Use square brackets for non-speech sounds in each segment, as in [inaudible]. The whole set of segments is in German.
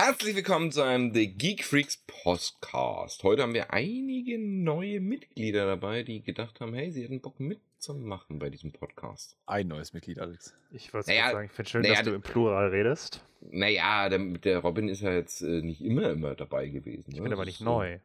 Herzlich willkommen zu einem The Geek Freaks Podcast. Heute haben wir einige neue Mitglieder dabei, die gedacht haben, hey, sie hätten Bock mitzumachen bei diesem Podcast. Ein neues Mitglied, Alex. Ich wollte Naja, sagen, ich finde schön, naja, dass du im Plural redest. Naja, der, der Robin ist ja jetzt äh, nicht immer, immer dabei gewesen. Ich ne? bin aber nicht so- neu.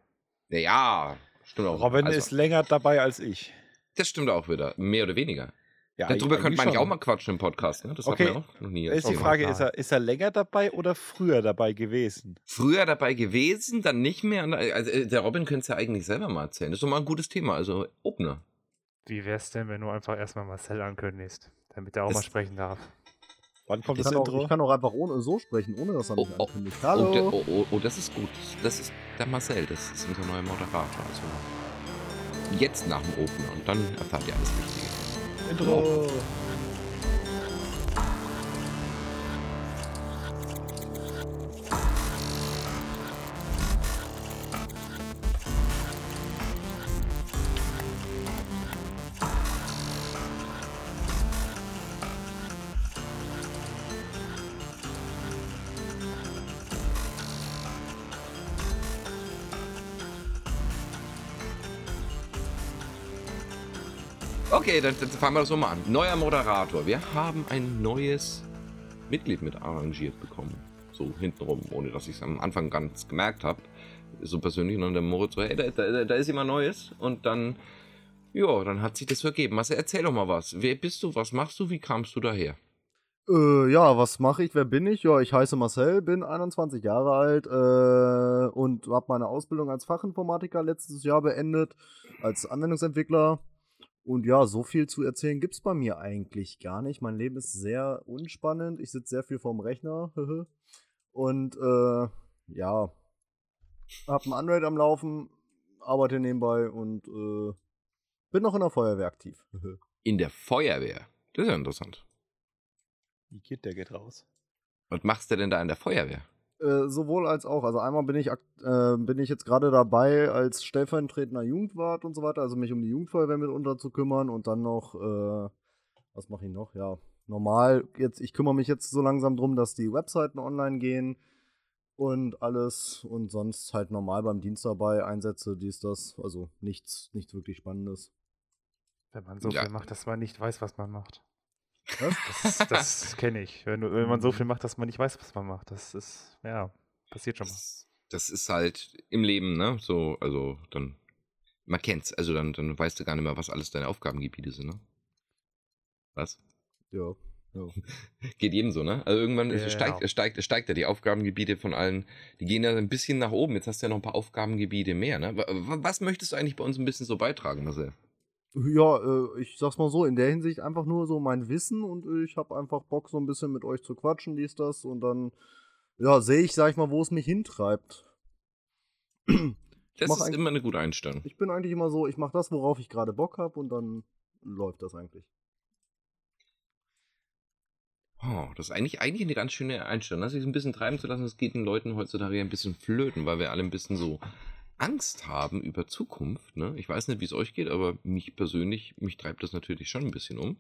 Naja, stimmt auch. Robin Also, ist länger dabei als ich. Das stimmt auch wieder, mehr oder weniger. Ja, Darüber könnte eigentlich man schon. auch mal quatschen im Podcast, ne? Das Okay. hat man auch noch nie ist die. Frage, ist er, ist er länger dabei oder früher dabei gewesen? Früher dabei gewesen, dann nicht mehr. Also, äh, der Robin könnte es ja eigentlich selber mal erzählen. Das ist doch mal ein gutes Thema, also Opener. Wie wär's denn, wenn du einfach erstmal Marcel ankündigst, damit er auch Das- mal sprechen darf? Wann kommt Ich das kann, auch, Intro? ich kann auch einfach ohne, so sprechen, ohne dass er mich Oh, oh. ankündigt. Oh, Hallo. der, oh, oh, oh, das ist gut. Das ist der Marcel, das ist unser neuer Moderator. Also jetzt nach dem Opener und dann erfahrt ihr alles Wichtige. Intro. Dann, dann fangen wir das so mal an. Neuer Moderator. Wir haben ein neues Mitglied mit arrangiert bekommen. So hintenrum, ohne dass ich es am Anfang ganz gemerkt habe. So persönlich. Und dann der Moritz so, hey, da, da, da ist jemand Neues. Und dann, ja, dann hat sich das vergeben. Marcel, erzähl doch mal was. Wer bist du? Was machst du? Wie kamst du daher? Äh, ja, was mache ich? Wer bin ich? Ja, ich heiße Marcel, bin 21 Jahre alt äh, und habe meine Ausbildung als Fachinformatiker letztes Jahr beendet, als Anwendungsentwickler. Und ja, so viel zu erzählen gibt's bei mir eigentlich gar nicht. Mein Leben ist sehr unspannend. Ich sitze sehr viel vorm Rechner. und äh, ja, habe ein Android am Laufen, arbeite nebenbei und äh, bin noch in der Feuerwehr aktiv. In der Feuerwehr. Das ist ja interessant. Wie geht der geht raus? Was machst du denn da in der Feuerwehr? Äh, sowohl als auch. Also einmal bin ich, äh, bin ich jetzt gerade dabei, als stellvertretender Jugendwart und so weiter, also mich um die Jugendfeuerwehr mit unter zu kümmern und dann noch, äh, was mache ich noch? Ja, normal, jetzt, ich kümmere mich jetzt so langsam drum, dass die Webseiten online gehen und alles und sonst halt normal beim Dienst dabei, Einsätze, dies, das, also nichts, nichts wirklich Spannendes. Wenn man so Ja. viel macht, dass man nicht weiß, was man macht. Das, das [laughs] kenne ich. Wenn, wenn man so viel macht, dass man nicht weiß, was man macht. Das ist, ja, passiert schon mal. Das, das ist halt im Leben, ne? So, also dann, man kennt's. Also dann, dann weißt du gar nicht mehr, was alles deine Aufgabengebiete sind, ne? Was? Ja. ja. [laughs] Geht jedem so, ne? Also irgendwann Genau. steigt, steigt, steigt ja die Aufgabengebiete von allen, die gehen ja ein bisschen nach oben. Jetzt hast du ja noch ein paar Aufgabengebiete mehr, ne? Wa- wa- Was möchtest du eigentlich bei uns ein bisschen so beitragen, Marcel? Ja, äh, ich sag's mal so, in der Hinsicht einfach nur so mein Wissen und ich habe einfach Bock, so ein bisschen mit euch zu quatschen, dies, das und dann, ja, sehe ich, sag ich mal, wo es mich hintreibt. Das ist immer eine gute Einstellung. Ich bin eigentlich immer so, ich mache das, worauf ich gerade Bock habe und dann läuft das eigentlich. Oh, das ist eigentlich, eigentlich eine ganz schöne Einstellung. Das sich ein bisschen treiben zu lassen, das geht den Leuten heutzutage ein bisschen flöten, weil wir alle ein bisschen so Angst haben über Zukunft. Ne? Ich weiß nicht, wie es euch geht, aber mich persönlich, mich treibt das natürlich schon ein bisschen um.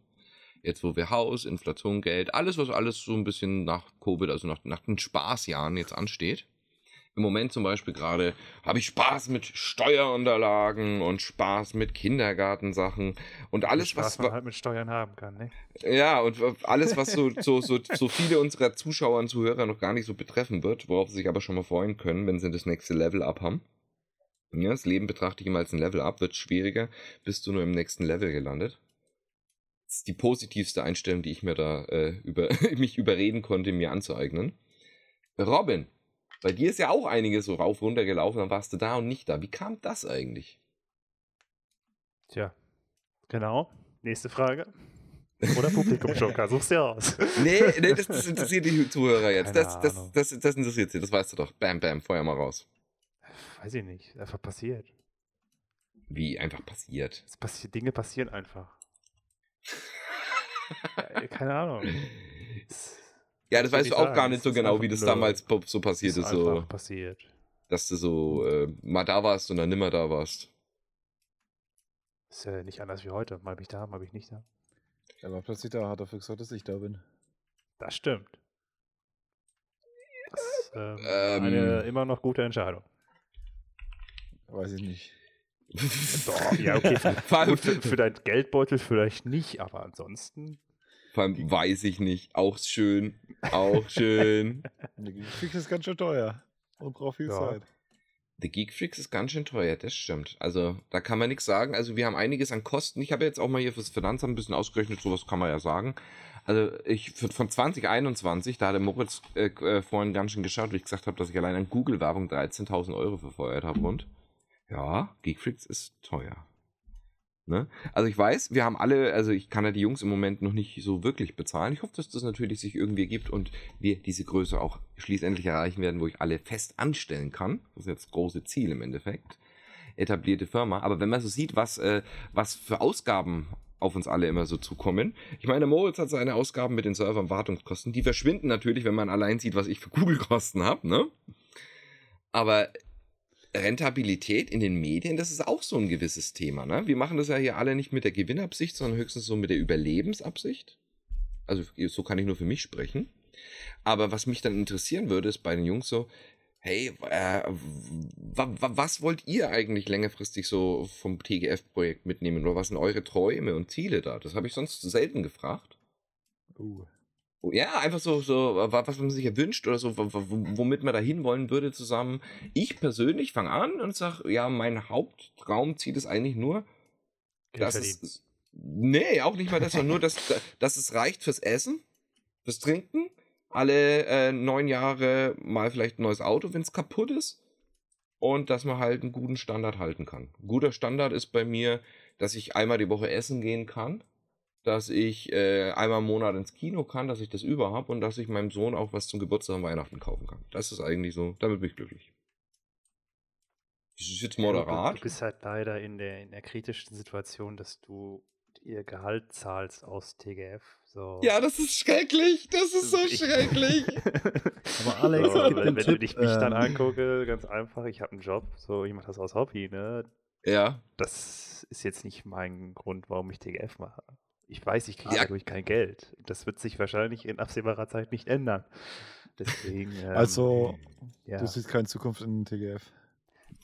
Jetzt, wo wir Haus, Inflation, Geld, alles, was alles so ein bisschen nach Covid, also nach, nach den Spaßjahren jetzt ansteht. Im Moment zum Beispiel gerade habe ich Spaß mit Steuerunterlagen und Spaß mit Kindergartensachen und alles, Spaß was, man halt mit Steuern haben kann, ne? ja, und alles, was so, [laughs] so, so, so viele unserer Zuschauer und Zuhörer noch gar nicht so betreffen wird, worauf sie sich aber schon mal freuen können, wenn sie das nächste Level up haben. Ja, das Leben betrachte ich immer als ein Level up, wird schwieriger, bist du nur im nächsten Level gelandet. Das ist die positivste Einstellung, die ich mir da äh, über, [laughs] mich überreden konnte, mir anzueignen. Robin, bei dir ist ja auch einiges so rauf runter gelaufen, dann warst du da und nicht da. Wie kam das eigentlich? Tja, genau. Nächste Frage. Oder Publikumsjoker, [laughs] such's dir aus. Nee, nee, das, das interessiert die Zuhörer jetzt. Das, das, das, das interessiert sie, das weißt du doch. Bam, bam, feuer mal raus. Weiß ich nicht, einfach passiert. Wie einfach passiert. Es passi Dinge passieren einfach. Ja, keine Ahnung. [laughs] Es Ja, das weißt ich du auch sagen, gar nicht so ist genau, wie das blöd. damals so passiert ist ist. So, einfach passiert. dass du so äh, mal da warst und dann nimmer da warst. Ist ja nicht anders wie heute. Mal bin ich da, mal bin ich nicht da. Er war plötzlich da, hat dafür gesorgt, dass ich da bin. Das stimmt. Das ähm, Ähm. eine immer noch gute Entscheidung. Weiß ich nicht. Doch, ja, okay. Für, [laughs] Vor allem, gut, für, für deinen Geldbeutel vielleicht nicht, aber ansonsten. vor allem weiß ich nicht. Auch schön. Auch [laughs] schön. Eine Fix ist ganz schön teuer. Und braucht viel Ja. Zeit. The Geek Freaks ist ganz schön teuer, das stimmt. Also, da kann man nichts sagen. Also, wir haben einiges an Kosten. Ich habe jetzt auch mal hier fürs Finanzamt ein bisschen ausgerechnet, sowas kann man ja sagen. Also, ich von 2021, da hat der Moritz äh, äh, vorhin ganz schön geschaut, wie ich gesagt habe, dass ich allein an Google-Werbung 13.000 Euro verfeuert habe. Und ja, Geek Freaks ist teuer. Ne? Also ich weiß, wir haben alle, also ich kann ja die Jungs im Moment noch nicht so wirklich bezahlen. Ich hoffe, dass das natürlich sich irgendwie gibt und wir diese Größe auch schließlich erreichen werden, wo ich alle fest anstellen kann. Das ist jetzt das große Ziel im Endeffekt. Etablierte Firma. Aber wenn man so sieht, was, äh, was für Ausgaben auf uns alle immer so zukommen. Ich meine, Moritz hat seine Ausgaben mit den Server- und Wartungskosten. Die verschwinden natürlich, wenn man allein sieht, was ich für Google-Kosten habe, ne? Aber Rentabilität in den Medien, das ist auch so ein gewisses Thema. Ne? Wir machen das ja hier alle nicht mit der Gewinnabsicht, sondern höchstens so mit der Überlebensabsicht. Also so kann ich nur für mich sprechen. Aber was mich dann interessieren würde, ist bei den Jungs so, hey, äh, wa- wa- was wollt ihr eigentlich längerfristig so vom TGF-Projekt mitnehmen? Oder was sind eure Träume und Ziele da? Das habe ich sonst selten gefragt. Uh. Ja, einfach so, so, wa- was man sich ja wünscht oder so, womit man da hinwollen würde zusammen. Ich persönlich fange an und sage, ja, mein Hauptraumziel ist eigentlich nur, Geld dass verdienen. es, nee, auch nicht mal das, sondern nur, dass, dass es reicht fürs Essen, fürs Trinken, alle äh, neun Jahre mal vielleicht ein neues Auto, wenn es kaputt ist und dass man halt einen guten Standard halten kann. Ein guter Standard ist bei mir, dass ich einmal die Woche essen gehen kann, dass ich äh, einmal im Monat ins Kino kann, dass ich das über habe und dass ich meinem Sohn auch was zum Geburtstag und Weihnachten kaufen kann. Das ist eigentlich so, damit bin ich glücklich. Das ist jetzt moderat. Du bist halt leider in der, in der kritischen Situation, dass du ihr Gehalt zahlst aus TGF. So. Ja, das ist schrecklich. Das ist so Ich- schrecklich. [laughs] Aber Alex, so, wenn, wenn Tipp, ich mich dann ähm, angucke, ganz einfach, ich habe einen Job, so ich mache das aus Hobby, ne? Ja. Das ist jetzt nicht mein Grund, warum ich TGF mache. Ich weiß, ich kriege Ja. dadurch kein Geld. Das wird sich wahrscheinlich in absehbarer Zeit nicht ändern. Deswegen. [laughs] Ähm, Also, ja. du siehst keine Zukunft in den TGF.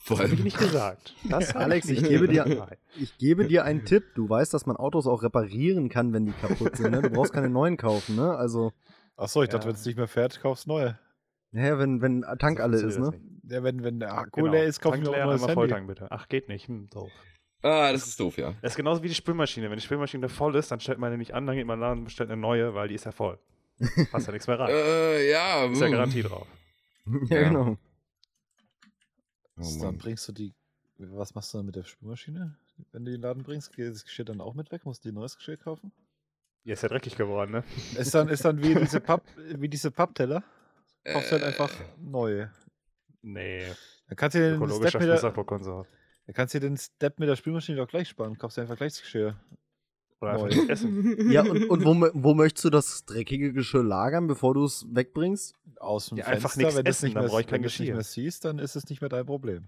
Das habe ich nicht gesagt. Das [laughs] Alex, ich gebe dir-. Ich gebe dir einen Tipp. Du weißt, dass man Autos auch reparieren kann, wenn die kaputt sind. Ne? Du brauchst keine neuen kaufen, ne? Also, Achso, ich dachte, Ja. wenn es nicht mehr fährt, kaufst neue. naja, wenn, wenn Tank So alle ist, ne? Ja, wenn, wenn der Akku Genau. leer ist, kauf ich Tank mir auch neues einmal Handy. Volltank bitte. Ach, geht nicht. Hm, doof. Ah, das ist doof, ja. Das ist genauso wie die Spülmaschine. Wenn die Spülmaschine voll ist, dann stellt man die nicht an, dann geht man in den Laden und bestellt eine neue, weil die ist ja voll. [laughs] Passt ja nichts mehr rein. Äh, ja. Ist ja hm. Garantie drauf. ja, Ja. genau. Oh, dann bringst du die. Was machst du dann mit der Spülmaschine? Wenn du die in den Laden bringst, geht das Geschirr dann auch mit weg? Musst du dir neues Geschirr kaufen? Die ist ja dreckig geworden, ne? Ist dann, ist dann wie [laughs] diese, Papp, wie diese Pappteller. Kaufst du halt einfach Äh, neue. Nee. Dann kannst du den Ökologischer Step mit der. Dann kannst du dir den Step mit der Spülmaschine doch gleich sparen. Kaufst du einfach gleich das Geschirr. Oder einfach nicht essen. [laughs] Ja, und, und wo, wo möchtest du das dreckige Geschirr lagern, bevor du es wegbringst? Aus dem Ja, Fenster, einfach nichts wenn du es essen, nicht dann mehr, brauch ich kein wenn du's nicht Geschirr. mehr siehst, dann ist es nicht mehr dein Problem.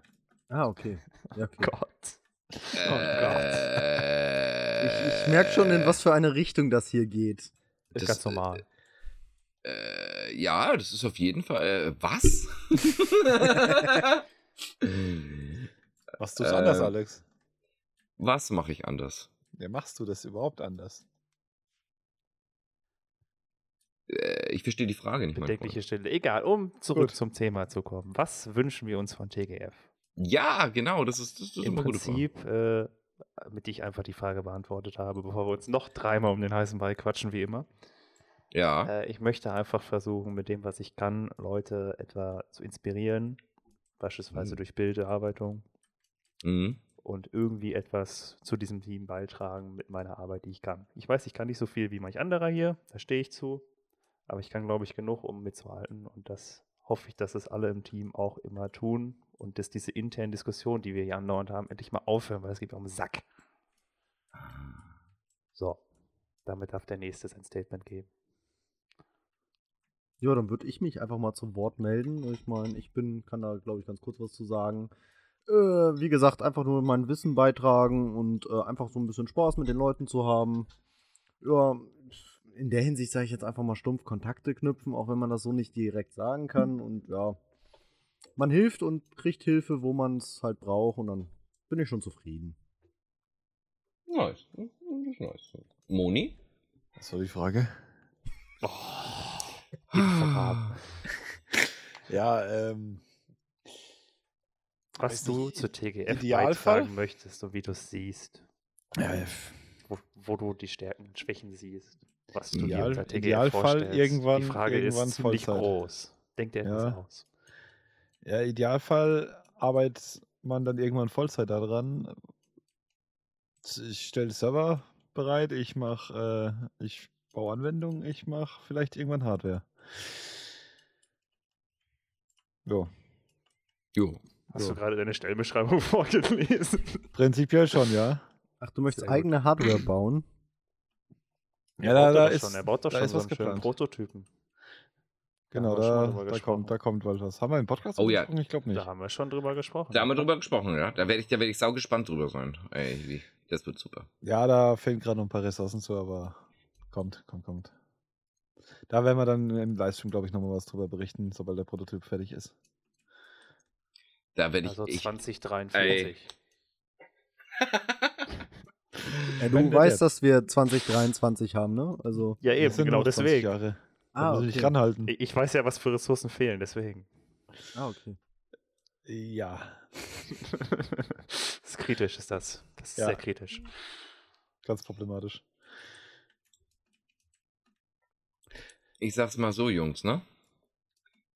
Ah, okay. Ja, okay. Gott. Oh Äh, Ich, ich merke schon, in was für eine Richtung das hier geht. Ist Das, ganz normal. Äh, ja, das ist auf jeden Fall. Äh, was? [laughs] [laughs] Machst du es Äh, anders, Alex? was mache ich anders? Ja, machst du das überhaupt anders? Äh, ich verstehe die Frage nicht. Bedenkliche Stille. Egal, um zurück Gut. zum Thema zu kommen. Was wünschen wir uns von TGF? Ja, genau, das ist, das ist Im immer gute Frage. Prinzip, äh, damit ich einfach die Frage beantwortet habe, bevor wir uns noch dreimal um den heißen Ball quatschen, wie immer. Ja. Äh, ich möchte einfach versuchen, mit dem, was ich kann, Leute etwa zu inspirieren, beispielsweise Mhm. durch Bilderarbeitung Mhm. und irgendwie etwas zu diesem Team beitragen mit meiner Arbeit, die ich kann. Ich weiß, ich kann nicht so viel wie manch anderer hier, da stehe ich zu, aber ich kann, glaube ich, genug, um mitzuhalten und das hoffe ich, dass es alle im Team auch immer tun und dass diese internen Diskussionen, die wir hier andauernd haben, endlich mal aufhören, weil es geht mir um den Sack. So, damit darf der Nächste sein Statement geben. Ja, dann würde ich mich einfach mal zu Wort melden. Ich meine, ich bin, kann da, glaube ich, ganz kurz was zu sagen. Äh, wie gesagt, einfach nur mein Wissen beitragen und äh, einfach so ein bisschen Spaß mit den Leuten zu haben. Ja, in der Hinsicht sage ich jetzt einfach mal stumpf Kontakte knüpfen, auch wenn man das so nicht direkt sagen kann. Und ja, man hilft und kriegt Hilfe, wo man es halt braucht und dann bin ich schon zufrieden. Nice. Das ist nice. Moni? Was war die Frage? Oh. [laughs] Ja, ähm, Was du nicht, zur TGF Idealfall? beitragen möchtest und wie du es siehst. ja, Wo, wo du die Stärken und Schwächen siehst. Was du Ideal- dir unter TGF Idealfall vorstellst. irgendwann- die Frage irgendwann ist ziemlich Vollzeit. groß. Denk dir etwas Ja. aus. ja, Idealfall arbeitet man dann irgendwann Vollzeit daran. Ich stelle Server bereit, ich mache, äh, ich baue Anwendungen, ich mache vielleicht irgendwann Hardware. Jo, Jo. Hast So. du gerade deine Stellenbeschreibung [laughs] vorgelesen? prinzipiell schon, ja. Ach, du möchtest Sehr gut. eigene Hardware bauen? Ja, Er da- baut da doch ist- schon, er baut doch da schon ist so was geplant. Prototypen. Genau, da, da, kommt, da kommt bald was. Haben wir im Podcast Oh ja. gesprochen? Ich glaube nicht. Da haben wir schon drüber gesprochen. Da haben wir drüber gesprochen, ja. Da werde ich, da werd ich saugespannt drüber sein. Ey, wie- das wird super. Ja, da fehlen gerade noch ein paar Ressourcen zu, aber kommt, kommt, kommt. Da werden wir dann im Livestream, glaube ich, nochmal was drüber berichten, sobald der Prototyp fertig ist. Da werde ich, Also ich 2043. Ja, du Wenn weißt, dass wir 2023 haben, ne? Also. Ja, eben, genau noch 20 deswegen. Jahre. Da Ah, muss ich okay. ranhalten. Ich ich weiß ja, was für Ressourcen fehlen, deswegen. Ah, okay. Ja. [laughs] das ist kritisch, ist das. Das ist Ja. sehr kritisch. Ganz problematisch. Ich sag's mal so, Jungs, ne?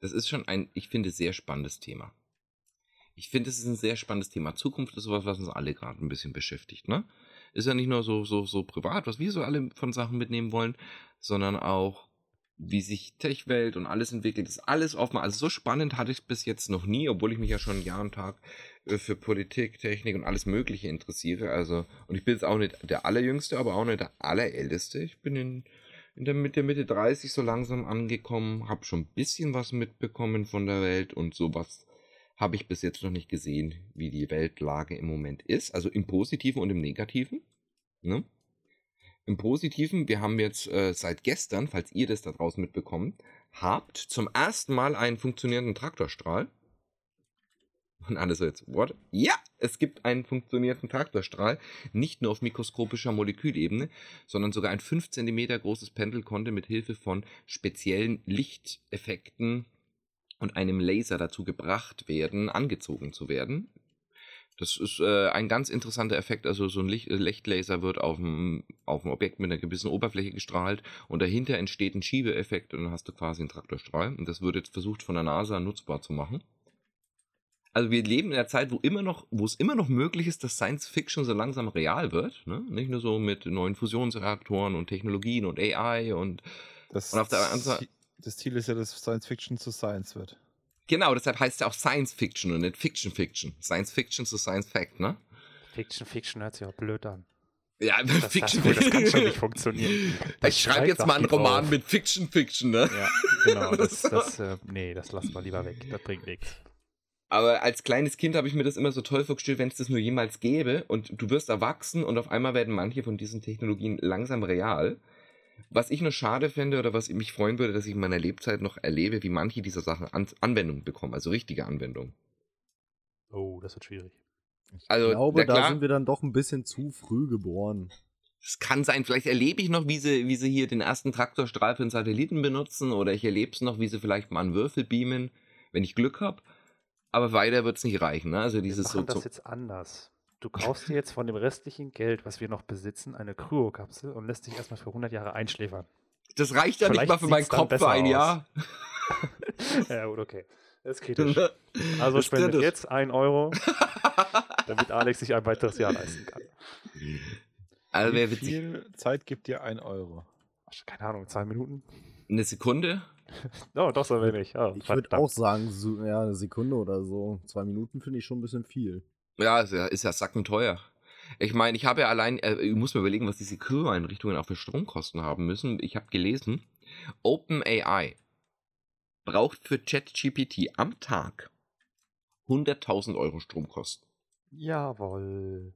Das ist schon ein, ich finde, sehr spannendes Thema. Ich finde, es ist ein sehr spannendes Thema. Zukunft ist sowas, was uns alle gerade ein bisschen beschäftigt, ne? Ist ja nicht nur so, so, so privat, was wir so alle von Sachen mitnehmen wollen, sondern auch, wie sich Tech-Welt und alles entwickelt. Ist alles offen. Also so spannend hatte ich es bis jetzt noch nie, obwohl ich mich ja schon Jahr und Tag äh, für Politik, Technik und alles Mögliche interessiere. Also, und ich bin jetzt auch nicht der Allerjüngste, aber auch nicht der Allerälteste. Ich bin in, in der Mitte, Mitte 30 so langsam angekommen, habe schon ein bisschen was mitbekommen von der Welt und sowas habe ich bis jetzt noch nicht gesehen, wie die Weltlage im Moment ist. Also im Positiven und im Negativen. Ne? Im Positiven, wir haben jetzt äh, seit gestern, falls ihr das da draußen mitbekommt, habt zum ersten Mal einen funktionierenden Traktorstrahl. Und alle so jetzt, what? Ja, es gibt einen funktionierenden Traktorstrahl, nicht nur auf mikroskopischer Molekülebene, sondern sogar ein 5 cm großes Pendel konnte mit Hilfe von speziellen Lichteffekten und einem Laser dazu gebracht werden, angezogen zu werden. Das ist äh, ein ganz interessanter Effekt. Also so ein Licht, äh, Lichtlaser wird auf ein, auf ein Objekt mit einer gewissen Oberfläche gestrahlt und dahinter entsteht ein Schiebeeffekt und dann hast du quasi einen Traktorstrahl. Und das wird jetzt versucht von der NASA nutzbar zu machen. Also wir leben in einer Zeit, wo immer noch, wo es immer noch möglich ist, dass Science Fiction so langsam real wird. Ne? Nicht nur so mit neuen Fusionsreaktoren und Technologien und AI und Das, Und auf der anderen Seite- das Ziel ist ja, dass Science Fiction zu Science wird. genau, deshalb heißt es ja auch Science Fiction und nicht Fiction Fiction. Science Fiction zu Science Fact, ne? Fiction, Fiction hört sich auch blöd an. Ja, Das, das, das kann schon nicht funktionieren. Das Ich schreibe jetzt mal einen Roman auf. mit Fiction Fiction, ne? Ja, genau. Das, [laughs] das, äh, nee, das lassen wir lieber weg. Das bringt nichts. Aber als kleines Kind habe ich mir das immer so toll vorgestellt, wenn es das nur jemals gäbe und du wirst erwachsen und auf einmal werden manche von diesen Technologien langsam real. Was ich nur schade fände oder was mich freuen würde, dass ich in meiner Lebzeit noch erlebe, wie manche dieser Sachen An Anwendung bekommen, also richtige Anwendung. Oh, das wird schwierig. Also, ich glaube, na da sind wir dann doch ein bisschen zu früh geboren. es kann sein, vielleicht erlebe ich noch, wie sie, wie sie hier den ersten Traktorstrahl für einen Satelliten benutzen oder ich erlebe es noch, wie sie vielleicht mal einen Würfel beamen, wenn ich Glück habe. Aber weiter wird es nicht reichen, ne? Also Wir dieses so, machen das so jetzt anders. Du kaufst dir jetzt von dem restlichen Geld, was wir noch besitzen, eine Kryokapsel und lässt dich erstmal für 100 Jahre einschläfern. Das reicht ja nicht Vielleicht mal für meinen Kopf für ein. Jahr. [laughs] ja, gut, okay. Das ist kritisch. Also Das spendet kritisch. jetzt 1 Euro, [laughs] damit Alex sich ein weiteres Jahr leisten kann. Also Wie viel Zeit gibt dir ein Euro? Keine Ahnung, zwei Minuten? Eine Sekunde? [laughs] Oh, doch so wenig. Oh, Ich würde auch sagen, so, ja, eine Sekunde oder so. Zwei Minuten finde ich schon ein bisschen viel. Ja, ist ja, ist ja sackenteuer. Ich meine, ich habe ja allein, äh, ich muss mir überlegen, was diese Crew-Einrichtungen auch für Stromkosten haben müssen. Ich habe gelesen, OpenAI braucht für ChatGPT am Tag 100.000 Euro Stromkosten. Jawohl.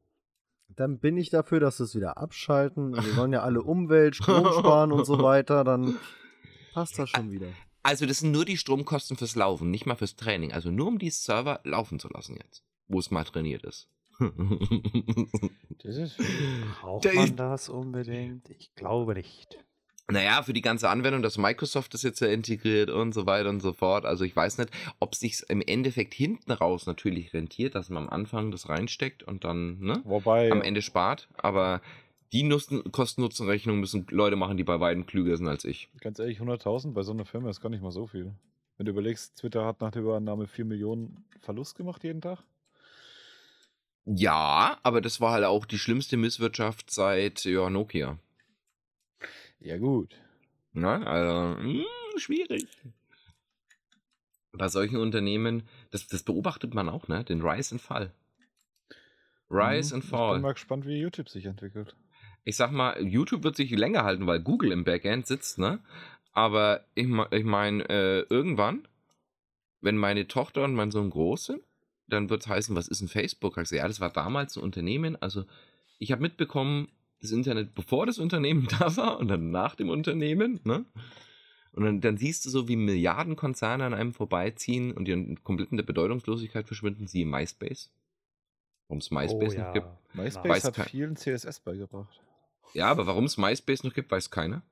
Dann bin ich dafür, dass wir es wieder abschalten. Wir sollen ja alle [laughs] Umwelt, Strom sparen und so weiter. Dann passt das schon wieder. Also das sind nur die Stromkosten fürs Laufen, nicht mal fürs Training. Also nur um die Server laufen zu lassen jetzt, wo es mal trainiert ist. Das ist [laughs] Braucht Der man das unbedingt? Ich glaube nicht. Naja, für die ganze Anwendung, dass Microsoft das jetzt ja integriert und so weiter und so fort. Also ich weiß nicht, ob sich im Endeffekt hinten raus natürlich rentiert, dass man am Anfang das reinsteckt und dann ne, Wobei, am Ende spart. Aber die Nutzen- Kosten-Nutzen-Rechnung müssen Leute machen, die bei weitem klüger sind als ich. ganz ehrlich, 100.000 bei so einer Firma ist gar nicht mal so viel. Wenn du überlegst, Twitter hat nach der Übernahme 4 Millionen Verlust gemacht jeden Tag. Ja, aber das war halt auch die schlimmste Misswirtschaft seit ja, Nokia. Ja, gut. Ne? Also, mh, schwierig. Bei solchen Unternehmen, das, das beobachtet man auch, ne? Den Rise and Fall. Rise Mhm. and Ich bin Fall. mal gespannt, wie YouTube sich entwickelt. Ich sag mal, YouTube wird sich länger halten, weil Google im Backend sitzt, ne? Aber ich, ich meine, äh, irgendwann, wenn meine Tochter und mein Sohn groß sind, dann wird es heißen, was ist ein Facebook? Ich ja, das war damals ein Unternehmen. Also, ich habe mitbekommen, das Internet, bevor das Unternehmen [laughs] da war und dann nach dem Unternehmen, ne? Und dann, dann siehst du so, wie Milliardenkonzerne an einem vorbeiziehen und die komplett in der Bedeutungslosigkeit verschwinden, sie im MySpace. Warum es MySpace noch gibt. MySpace Weiß hat kein- vielen CSS beigebracht. Ja, aber warum es MySpace noch gibt, weiß keiner.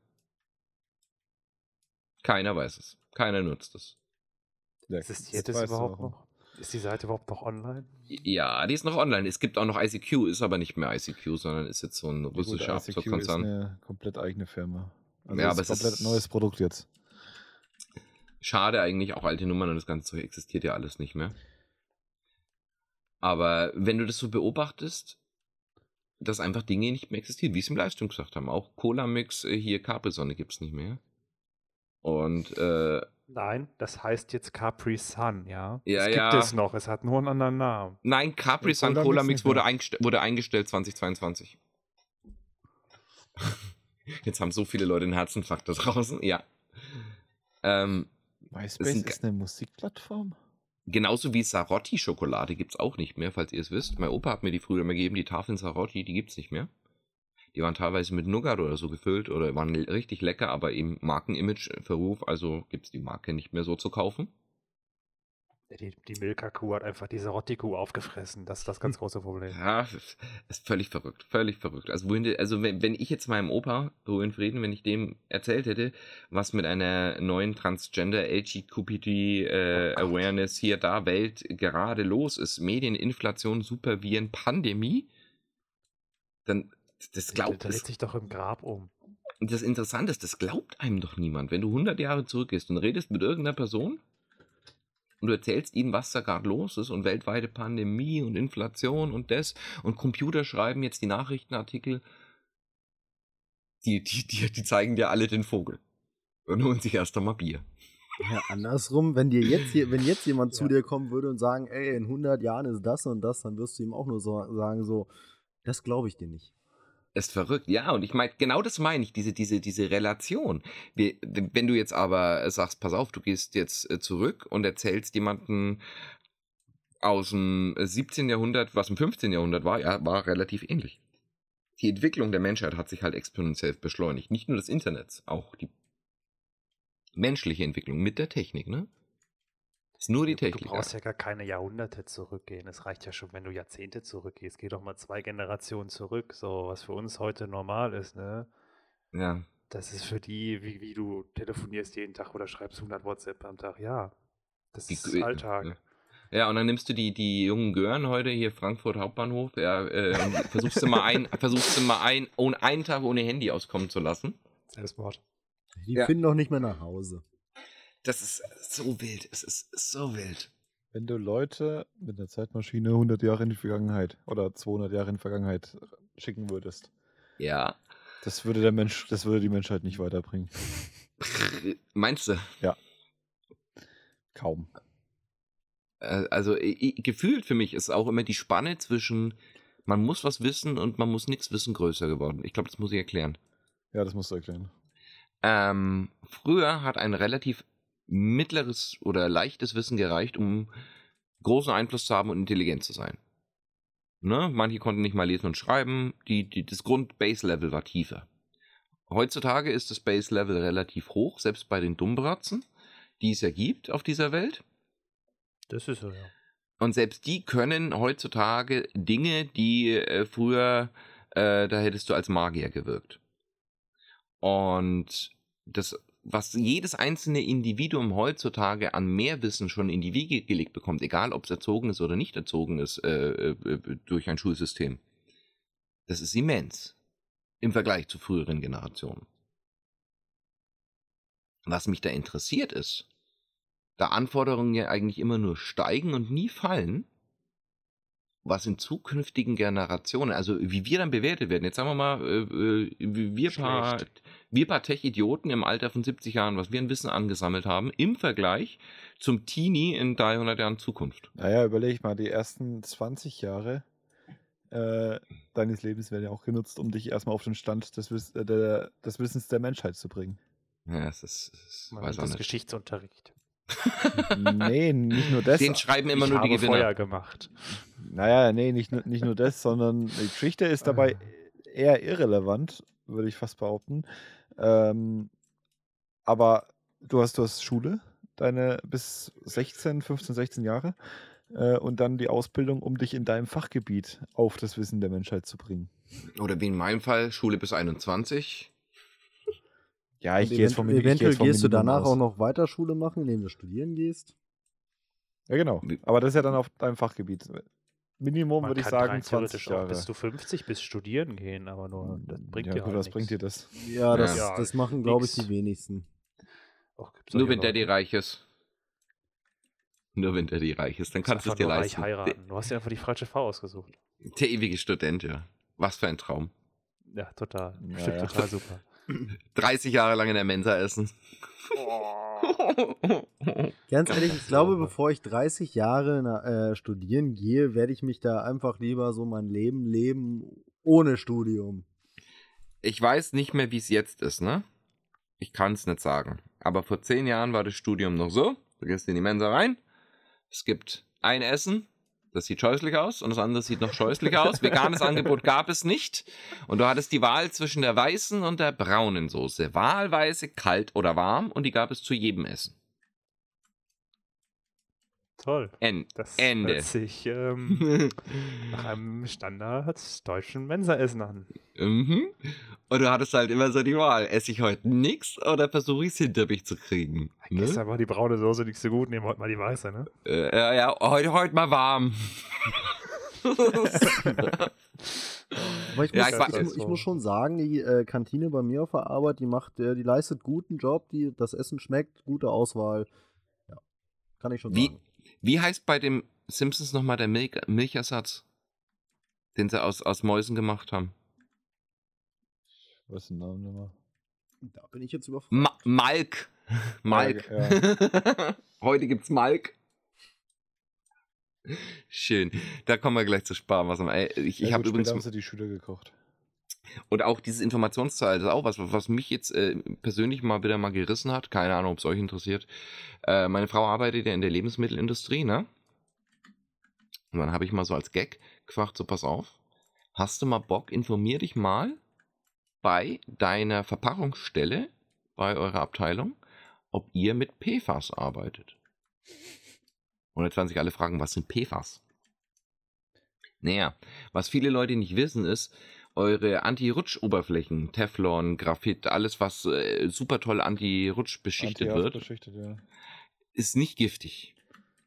Keiner weiß es. Keiner nutzt es. Ja, Existiert es überhaupt noch? Ist die Seite überhaupt noch online? Ja, die ist noch online. Es gibt auch noch ICQ, ist aber nicht mehr ICQ, sondern ist jetzt so ein russischer ICQ ist eine komplett eigene Firma. Also Ja, aber ist es ein komplett ist- neues Produkt jetzt. Schade eigentlich, auch alte Nummern und das ganze Zeug existiert ja alles nicht mehr. Aber wenn du das so beobachtest, dass einfach Dinge nicht mehr existieren, wie es im Livestream gesagt haben. Auch Cola-Mix, äh, hier Capri-Sonne gibt es nicht mehr. Und äh, Nein, das heißt jetzt Capri Sun, ja? Ja, es gibt ja. es noch, es hat nur einen anderen Namen. nein, Capri Sun Cola-Mix Cola-Mix nicht wurde, mehr. eingeste wurde eingestellt 2022. [laughs] Jetzt haben so viele Leute einen Herzinfarkt da draußen. Ja. Ähm, MySpace ist ein ist, eine Musikplattform? Genauso wie Sarotti-Schokolade gibt es auch nicht mehr, falls ihr es wisst. Mein Opa hat mir die früher mal gegeben, die Tafeln Sarotti, die gibt es nicht mehr. Die waren teilweise mit Nougat oder so gefüllt oder waren richtig lecker, aber im Markenimage Verruf, also gibt es die Marke nicht mehr so zu kaufen. Die, die Milka-Kuh hat einfach diese Rotti-Kuh aufgefressen. Das ist das ganz große Problem. [laughs] Ja, das ist völlig verrückt, völlig verrückt. Also, wohin, also wenn, wenn ich jetzt meinem Opa, Ruhe in Frieden, wenn ich dem erzählt hätte, was mit einer neuen Transgender LGBTQ äh, Oh. Awareness hier da Welt gerade los ist, Medieninflation, Superviren, Pandemie, dann das Der glaubt dreht sich doch im Grab um. Und das Interessante ist, das glaubt einem doch niemand. Wenn du 100 Jahre zurückgehst und redest mit irgendeiner Person und du erzählst ihnen, was da gerade los ist und weltweite Pandemie und Inflation und das und Computer schreiben jetzt die Nachrichtenartikel, die, die, die, die zeigen dir alle den Vogel und holen sich erst einmal Bier. Ja, andersrum, wenn dir jetzt hier, wenn jetzt jemand zu Ja. dir kommen würde und sagen, ey, in 100 Jahren ist das und das, dann wirst du ihm auch nur so sagen, so, das glaube ich dir nicht. Ist verrückt, ja. Und ich meine, genau das meine ich, diese, diese, diese Relation. Wenn du jetzt aber sagst, pass auf, du gehst jetzt äh, zurück und erzählst jemanden aus dem 17. Jahrhundert, was im 15. Jahrhundert war, ja, war relativ ähnlich. Die Entwicklung der Menschheit hat sich halt exponentiell beschleunigt. Nicht nur das Internet, auch die menschliche Entwicklung mit der Technik, ne? Ist nur die Du- Technik. Du brauchst ja gar keine Jahrhunderte zurückgehen. Es reicht ja schon, wenn du Jahrzehnte zurückgehst. Geh doch mal zwei Generationen zurück. So, was für uns heute normal ist, ne? ja. Das ist für die, wie, wie du telefonierst jeden Tag oder schreibst 100 WhatsApp am Tag. Ja, das Die ist Gö- Alltag. Ja. Ja, und dann nimmst du die, die jungen Gören heute hier Frankfurt Hauptbahnhof, ja, äh, und versuchst du mal ein, [laughs] versuchst du mal ein, ohne einen Tag ohne Handy auskommen zu lassen. Selbstmord. Die Ja. finden doch nicht mehr nach Hause. Das ist so wild, es ist so wild. Wenn du Leute mit einer Zeitmaschine 100 Jahre in die Vergangenheit oder 200 Jahre in die Vergangenheit schicken würdest, Ja. das würde der Mensch, das würde die Menschheit nicht weiterbringen. Meinst du? Kaum. Äh, Also gefühlt für mich ist auch immer die Spanne zwischen man muss was wissen und man muss nichts wissen größer geworden. Ich glaube, das muss ich erklären. Ja, das musst du erklären. Ähm, früher hat ein relativ mittleres oder leichtes Wissen gereicht, um großen Einfluss zu haben und intelligent zu sein. Ne? Manche konnten nicht mal lesen und schreiben. Die, die, das Grund-Base-Level war tiefer. Heutzutage ist das Base-Level relativ hoch, selbst bei den Dummbratzen, die es ja gibt auf dieser Welt. Das ist so, ja. Und selbst die können heutzutage Dinge, die äh, früher, äh, da hättest du als Magier gewirkt. Und das, was jedes einzelne Individuum heutzutage an Mehrwissen schon in die Wiege gelegt bekommt, egal ob es erzogen ist oder nicht erzogen ist äh, äh, durch ein Schulsystem, das ist immens im Vergleich zu früheren Generationen. Was mich da interessiert ist, da Anforderungen ja eigentlich immer nur steigen und nie fallen, was in zukünftigen Generationen, also wie wir dann bewertet werden. Jetzt sagen wir mal, äh, wir, paar, wir paar Tech-Idioten im Alter von 70 Jahren, was wir an Wissen angesammelt haben, im Vergleich zum Teenie in 300 Jahren Zukunft. Naja, überleg mal, die ersten 20 Jahre äh, deines Lebens werden ja auch genutzt, um dich erstmal auf den Stand des, Wiss äh, der, des Wissens der Menschheit zu bringen. Ja, es ist, es Man weiß auch das nicht. Geschichtsunterricht. [laughs] nee, nicht nur das. Den schreiben immer ich nur die habe Gewinner. Feuer gemacht. Naja, nee, nicht, nur- nicht nur das, sondern die Geschichte ist dabei eher irrelevant, würde ich fast behaupten. Ähm, aber du hast, du hast Schule, deine bis 16, 15, 16 Jahre äh, und dann die Ausbildung, um dich in deinem Fachgebiet auf das Wissen der Menschheit zu bringen. Oder wie in meinem Fall, Schule bis 21. Ja, ich gehe jetzt vom ich Eventuell jetzt vom gehst du Minimum danach aus. auch noch weiter Schule machen, indem du studieren gehst. Ja, genau. Aber das ist ja dann auf deinem Fachgebiet. Minimum Man würde ich sagen rein 20 theoretisch Jahre. auch bis du 50 bis studieren gehen, aber nur das bringt ja, dir gut, halt was bringt dir das? Ja, das, Ja, das machen, glaube ich, die wenigsten. Auch gibt's Nur wenn Daddy reich ist. Nur wenn Daddy reich ist, dann kannst du es dir leisten. heiraten. Du hast dir einfach die falsche Frau ausgesucht. Der, ewige Student, ja. Was für ein Traum. Ja, total. Ja, Bestimmt ja. total super. [laughs] 30 Jahre lang in der Mensa essen. [laughs] Ganz ehrlich, ich glaube, bevor ich 30 Jahre na, äh, studieren gehe, werde ich mich da einfach lieber so mein Leben leben ohne Studium. Ich weiß nicht mehr, wie es jetzt ist, ne? Ich kann es nicht sagen. Aber vor zehn Jahren war das Studium noch so. Du gehst in die Mensa rein. Es gibt ein Essen, das sieht scheußlich aus und das andere sieht noch scheußlicher aus. Veganes Angebot gab es nicht. Und du hattest die Wahl zwischen der weißen und der braunen Soße. Wahlweise kalt oder warm und die gab es zu jedem Essen. Toll. En Das Ende. hört sich ähm, [laughs] nach einem Standard deutschen Mensaessen an. mhm. Und du hattest halt immer so die Wahl. Esse ich heute nix oder versuche ich es hinter mich zu kriegen? Ne? Gestern war die braune Soße nicht so gut, nehmen wir heute mal die weiße, ne? Äh, ja, ja, heute, heute mal warm. Aber ich muss, Ja, ich ich, ich muss schon sagen, die äh, Kantine bei mir auf der Arbeit, die macht, äh, die leistet guten Job, die, das Essen schmeckt, gute Auswahl. Ja, kann ich schon Wie, sagen. Wie heißt bei dem Simpsons nochmal der Milch, Milchersatz, den sie aus, aus Mäusen gemacht haben? Was ist der Name nochmal? Da bin ich jetzt überfragt. Ma Malk. [laughs] Malk. [laughs] Heute gibt's Malk. Schön. Da kommen wir gleich zu Sparwasser. Ey, Ich, ich ja, habe übrigens haben sie die Schüler gekocht. Und auch dieses Informationsteil, das ist auch was, was mich jetzt äh, persönlich mal wieder mal gerissen hat. Keine Ahnung, ob es euch interessiert. Äh, meine Frau arbeitet ja in der Lebensmittelindustrie, ne? Und dann habe ich mal so als Gag gefragt, so pass auf, hast du mal Bock, informier dich mal bei deiner Verpackungsstelle, bei eurer Abteilung, ob ihr mit PFAS arbeitet. Und jetzt werden sich alle fragen, was sind PFAS? Naja, was viele Leute nicht wissen ist, eure Anti-Rutsch-Oberflächen, Teflon, Graphit, alles was äh, super toll anti-rutsch beschichtet wird, Beschichtet, ja. ist nicht giftig.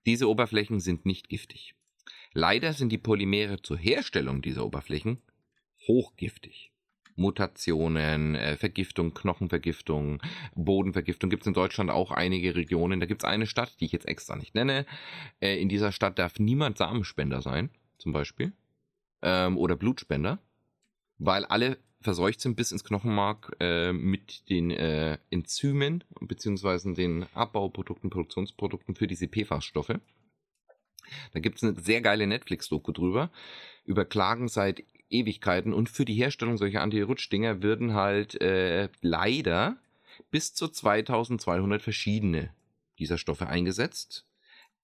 Diese Oberflächen sind nicht giftig. Leider sind die Polymere zur Herstellung dieser Oberflächen hochgiftig. Mutationen, äh, Vergiftung, Knochenvergiftung, Bodenvergiftung gibt es in Deutschland auch einige Regionen. Da gibt es eine Stadt, die ich jetzt extra nicht nenne. Äh, in dieser Stadt darf niemand Samenspender sein, zum Beispiel. Ähm, oder Blutspender, weil alle verseucht sind bis ins Knochenmark äh, mit den äh, Enzymen beziehungsweise den Abbauprodukten, Produktionsprodukten für diese PFAS-Stoffe. Da gibt es eine sehr geile Netflix-Doku drüber, über Klagen seit Ewigkeiten und für die Herstellung solcher Anti-Rutsch-Dinger werden halt äh, leider bis zu 2200 verschiedene dieser Stoffe eingesetzt.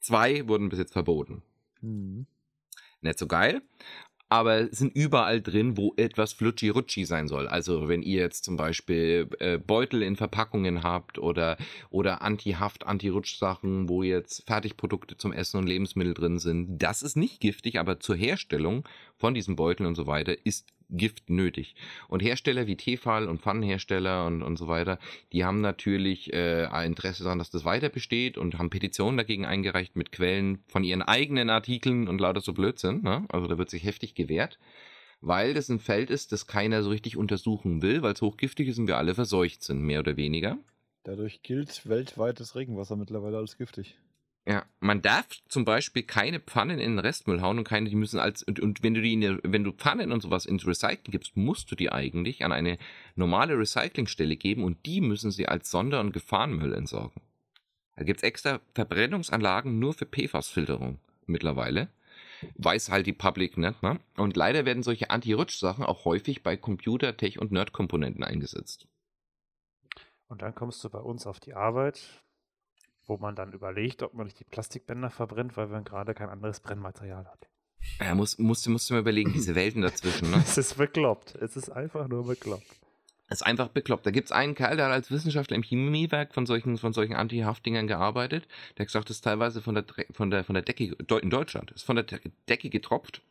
Zwei wurden bis jetzt verboten. Mhm. Nicht so geil. Aber sind überall drin, wo etwas flutschi-rutschi sein soll. Also wenn ihr jetzt zum Beispiel äh, Beutel in Verpackungen habt oder, oder Anti-Haft, Anti-Rutsch-Sachen, wo jetzt Fertigprodukte zum Essen und Lebensmittel drin sind, das ist nicht giftig, aber zur Herstellung von diesen Beuteln und so weiter ist Gift nötig. Und Hersteller wie Tefal und Pfannenhersteller und, und so weiter, die haben natürlich äh, Interesse daran, dass das weiter besteht und haben Petitionen dagegen eingereicht mit Quellen von ihren eigenen Artikeln und lauter so Blödsinn. Ne? Also da wird sich heftig gewehrt, weil das ein Feld ist, das keiner so richtig untersuchen will, weil es hochgiftig ist und wir alle verseucht sind, mehr oder weniger. Dadurch gilt weltweites Regenwasser mittlerweile als giftig. Ja, man darf zum Beispiel keine Pfannen in den Restmüll hauen und keine, die müssen als, und, und wenn du die, in der, wenn du Pfannen und sowas ins Recycling gibst, musst du die eigentlich an eine normale Recyclingstelle geben und die müssen sie als Sonder- und Gefahrenmüll entsorgen. Da gibt's extra Verbrennungsanlagen nur für PFAS-Filterung mittlerweile. Weiß halt die Public nicht, ne? Und leider werden solche Anti-Rutsch-Sachen auch häufig bei Computer-, Tech- und Nerd-Komponenten eingesetzt. Und dann kommst du bei uns auf die Arbeit, wo man dann überlegt, ob man nicht die Plastikbänder verbrennt, weil man gerade kein anderes Brennmaterial hat. Ja, muss, musst, musst du mal überlegen, diese Welten dazwischen, ne? [laughs] Es ist bekloppt. Es ist einfach nur bekloppt. Das ist einfach bekloppt. Da gibt's einen Kerl, der hat als Wissenschaftler im Chemiewerk von solchen, von solchen Anti-Haftdingern gearbeitet. Der hat gesagt, das ist teilweise von der, von der, von der Decke, in Deutschland, ist von der De- Decke getropft.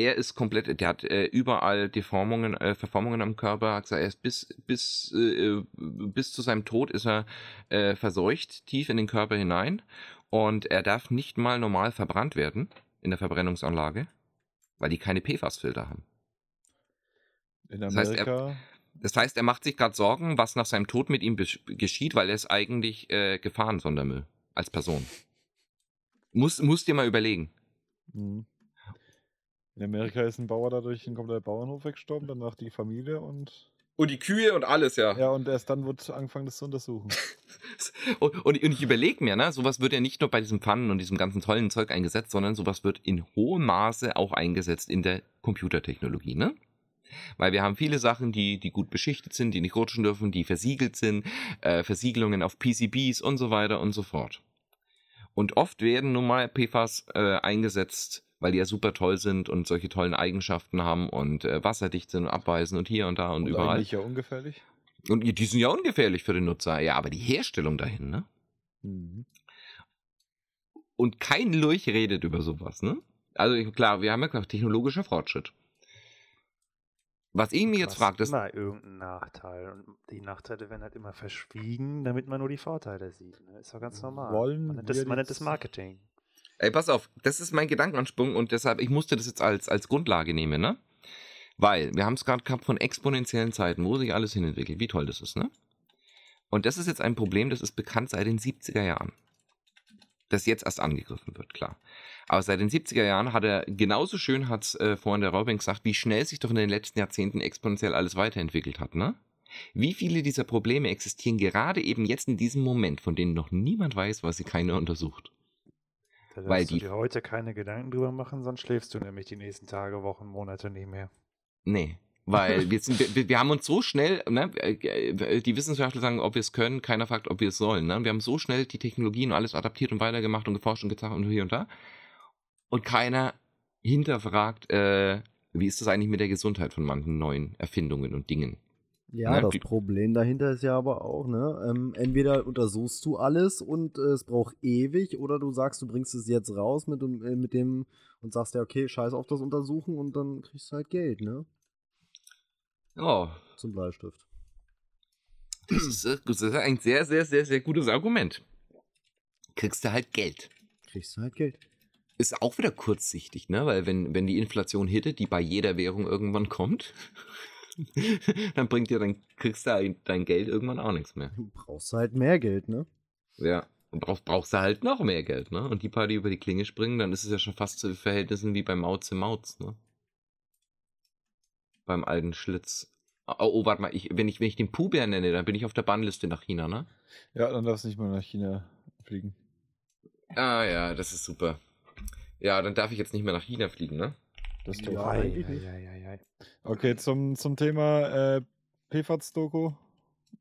Er ist komplett, der hat äh, überall Deformungen, äh, Verformungen am Körper, hat gesagt, er ist bis, bis, äh, bis zu seinem Tod ist er äh, verseucht, tief in den Körper hinein. Und er darf nicht mal normal verbrannt werden in der Verbrennungsanlage, weil die keine PFAS-Filter haben. In Das heißt, er- Amerika, Das heißt, er macht sich gerade Sorgen, was nach seinem Tod mit ihm geschieht, weil er ist eigentlich äh, Gefahrensondermüll als Person. Muss, musst dir mal überlegen. Mhm. In Amerika ist ein Bauer dadurch ein kompletter Bauernhof weggestorben, danach die Familie und Und die Kühe und alles, ja. ja, und erst dann wird angefangen, das zu untersuchen. [laughs] Und, und, ich überlege mir, ne, sowas wird ja nicht nur bei diesem Pfannen und diesem ganzen tollen Zeug eingesetzt, sondern sowas wird in hohem Maße auch eingesetzt in der Computertechnologie, ne? Weil wir haben viele Sachen, die, die gut beschichtet sind, die nicht rutschen dürfen, die versiegelt sind, äh, Versiegelungen auf PCBs und so weiter und so fort. Und oft werden nun mal PFAS äh, eingesetzt, weil die ja super toll sind und solche tollen Eigenschaften haben und äh, wasserdicht sind und abweisen und hier und da und, überall. eigentlich ja ungefährlich. Und die sind ja ungefährlich für den Nutzer. Ja, aber die Herstellung dahin, ne? Mhm. Und kein Lurch redet über sowas, ne? Also klar, wir haben ja gesagt, technologischer Fortschritt. Was ich mir jetzt frage, das, immer irgendeinen Nachteil. Und die Nachteile werden halt immer verschwiegen, damit man nur die Vorteile sieht. Ne? Ist doch ganz normal. Wollen man, nennt das, man nennt das Marketing. ey, pass auf, das ist mein Gedankenansprung und deshalb, ich musste das jetzt als, als Grundlage nehmen, ne? Weil, wir haben es gerade gehabt von exponentiellen Zeiten, wo sich alles hinentwickelt, wie toll das ist, ne? Und das ist jetzt ein Problem, das ist bekannt seit den 70er Jahren. Das jetzt erst angegriffen wird, klar. Aber seit den 70er Jahren hat er, genauso schön hat es äh, vorhin der Raubing gesagt, wie schnell sich doch in den letzten Jahrzehnten exponentiell alles weiterentwickelt hat, ne? Wie viele dieser Probleme existieren gerade eben jetzt in diesem Moment, von denen noch niemand weiß, weil sie keiner untersucht? Da Weil du die- dir heute keine Gedanken drüber machen, sonst schläfst du nämlich die nächsten Tage, Wochen, Monate nicht mehr. Nee. Weil [laughs] wir, sind, wir, wir haben uns so schnell, ne, äh, die Wissenschaftler sagen, ob wir es können, keiner fragt, ob wir es sollen. Ne? Wir haben so schnell die Technologien und alles adaptiert und weitergemacht und geforscht und getan und hier und da. Und keiner hinterfragt, äh, wie ist das eigentlich mit der Gesundheit von manchen neuen Erfindungen und Dingen. Ja, Ne, das Problem dahinter ist ja aber auch, ne? Ähm, entweder untersuchst du alles und äh, es braucht ewig, oder du sagst, du bringst es jetzt raus mit, dem- äh, mit dem und sagst ja, okay, scheiß auf das Untersuchen und dann kriegst du halt Geld, ne? Oh, Zum Bleistift. das ist, äh, das ist ein sehr, sehr, sehr, sehr gutes Argument. Kriegst du halt Geld. Kriegst du halt Geld. Ist auch wieder kurzsichtig, ne? Weil wenn, wenn die Inflation hittet, die bei jeder Währung irgendwann kommt, [laughs] dann bringt dir dann, kriegst du halt dein Geld irgendwann auch nichts mehr. Du brauchst halt mehr Geld, ne? Ja. Und brauchst, brauchst du halt noch mehr Geld, ne? Und die paar, die über die Klinge springen, dann ist es ja schon fast zu Verhältnissen wie beim Mauz im Mauz, ne? Beim alten Schlitz. Oh, oh warte mal, ich, wenn, ich, wenn ich den Puber nenne, dann bin ich auf der Bannliste nach China, ne? Ja, dann darfst du nicht mal nach China fliegen. Ah ja, das ist super. Ja, dann darf ich jetzt nicht mehr nach China fliegen, ne? Das ist Ja, nicht. ei, ei, ei. Okay, zum, zum Thema äh, PFAS-Doku.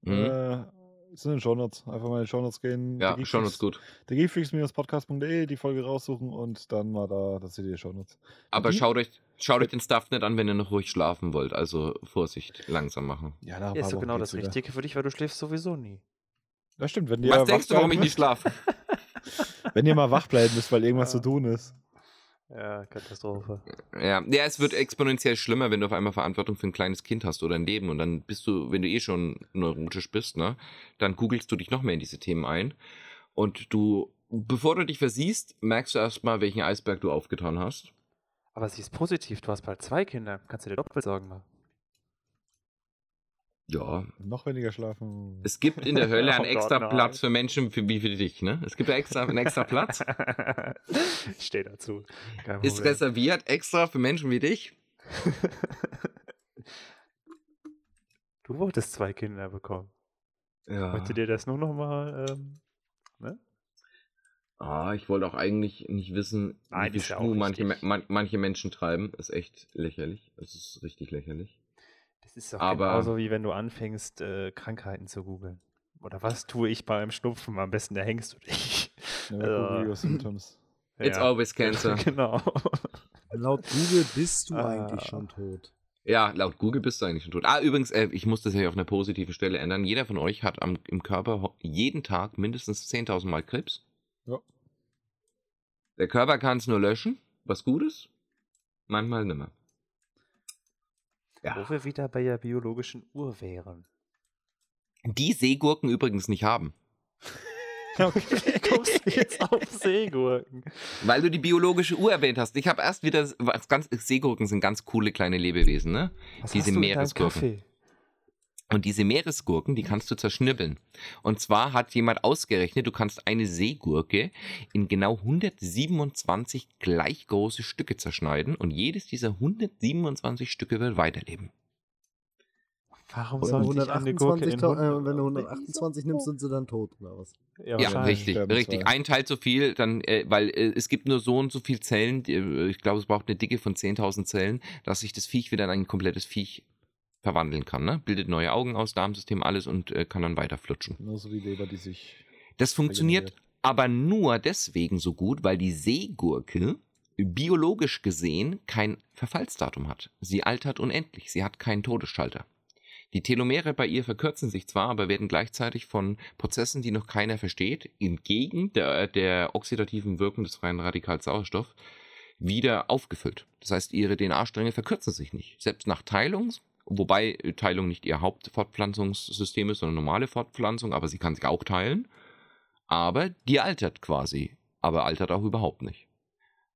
Mhm. Äh, Das sind in den Shownotes. Einfach mal in die Shownotes gehen. Ja, Geekfreaks- gut. Der Geekfreaks-podcast.de, die Folge raussuchen und dann mal da, das seht ihr die Shownotes. Aber Die- schaut euch, schaut euch den Stuff nicht an, wenn ihr noch ruhig schlafen wollt. Also Vorsicht, langsam machen. Ja, ein Ja, ist Wochen genau das wieder. Richtige für dich, weil du schläfst sowieso nie. Ja, stimmt. Wenn ihr, Was wach denkst du, warum ich nicht schlafe? müsst- [laughs] Wenn ihr mal wach bleiben müsst, weil irgendwas Ja. zu tun ist. Ja, Katastrophe. Ja. ja, es wird exponentiell schlimmer, wenn du auf einmal Verantwortung für ein kleines Kind hast oder ein Leben und dann bist du, wenn du eh schon neurotisch bist, ne, dann googelst du dich noch mehr in diese Themen ein und du, bevor du dich versiehst, merkst du erstmal, welchen Eisberg du aufgetan hast. Aber sie ist positiv, du hast bald zwei Kinder. Kannst du dir doppelt Sorgen machen. Ja, Noch weniger schlafen. es gibt in der Hölle [laughs] einen extra. Platz für Menschen für, wie für dich, ne? Es gibt extra, einen extra Platz. [laughs] ich stehe dazu. Ist reserviert extra für Menschen wie dich. [laughs] du wolltest zwei Kinder bekommen. Ja. Möchte dir das nur noch mal, ähm, ne? Ah, ich wollte auch eigentlich nicht wissen, Nein, wie viel Schmuh manche, man, manche Menschen treiben. Ist echt lächerlich. Es ist richtig lächerlich. Das ist doch Aber- genauso wie wenn du anfängst, äh, Krankheiten zu googeln. Oder was tue ich beim Schnupfen? Am besten erhängst du dich. Äh. [laughs] Google your symptoms. [laughs] It's always cancer. [laughs] genau. Laut Google bist du Ah. eigentlich schon tot. Ja, laut Google bist du eigentlich schon tot. Ah, übrigens, äh, ich muss das ja auf eine positive Stelle ändern. Jeder von euch hat am, im Körper jeden Tag mindestens 10.000 Mal Krebs. Ja. Der Körper kann es nur löschen, was gut ist. Manchmal nimmer. Ja. Wo wir wieder bei der biologischen Uhr wären. Die Seegurken übrigens nicht haben. [laughs] Okay, kommst du jetzt auf Seegurken? Weil du die biologische Uhr erwähnt hast. Ich habe erst wieder ganz Seegurken sind ganz coole kleine Lebewesen, ne? Was Diese hast du Meeresgurken. Und diese Meeresgurken, die kannst du zerschnibbeln. Und zwar hat jemand ausgerechnet, du kannst eine Seegurke in genau 127 gleich große Stücke zerschneiden und jedes dieser 127 Stücke wird weiterleben. Warum du sollte ich eine Gurke 128, äh, 100 wenn du 128 nimmst, sind sie dann tot, oder was? Ja, wahrscheinlich. richtig, richtig. Ein Teil zu viel, dann, äh, weil äh, es gibt nur so und so viel Zellen, die, äh, ich glaube, es braucht eine Dicke von 10.000 Zellen, dass sich das Viech wieder in ein komplettes Viech verwandeln kann. Ne? Bildet neue Augen aus, Darmsystem, alles und äh, kann dann weiter flutschen. Genauso die Leber, die sich. Das funktioniert aber nur deswegen so gut, weil die Seegurke biologisch gesehen kein Verfallsdatum hat. Sie altert unendlich. Sie hat keinen Todesschalter. Die Telomere bei ihr verkürzen sich zwar, aber werden gleichzeitig von Prozessen, die noch keiner versteht, entgegen der, der oxidativen Wirkung des freien Radikals Sauerstoff, wieder aufgefüllt. Das heißt, ihre DNA-Stränge verkürzen sich nicht. Selbst nach Teilung, wobei äh, Teilung nicht ihr Hauptfortpflanzungssystem ist, sondern normale Fortpflanzung, aber sie kann sich auch teilen. Aber die altert quasi, aber altert auch überhaupt nicht.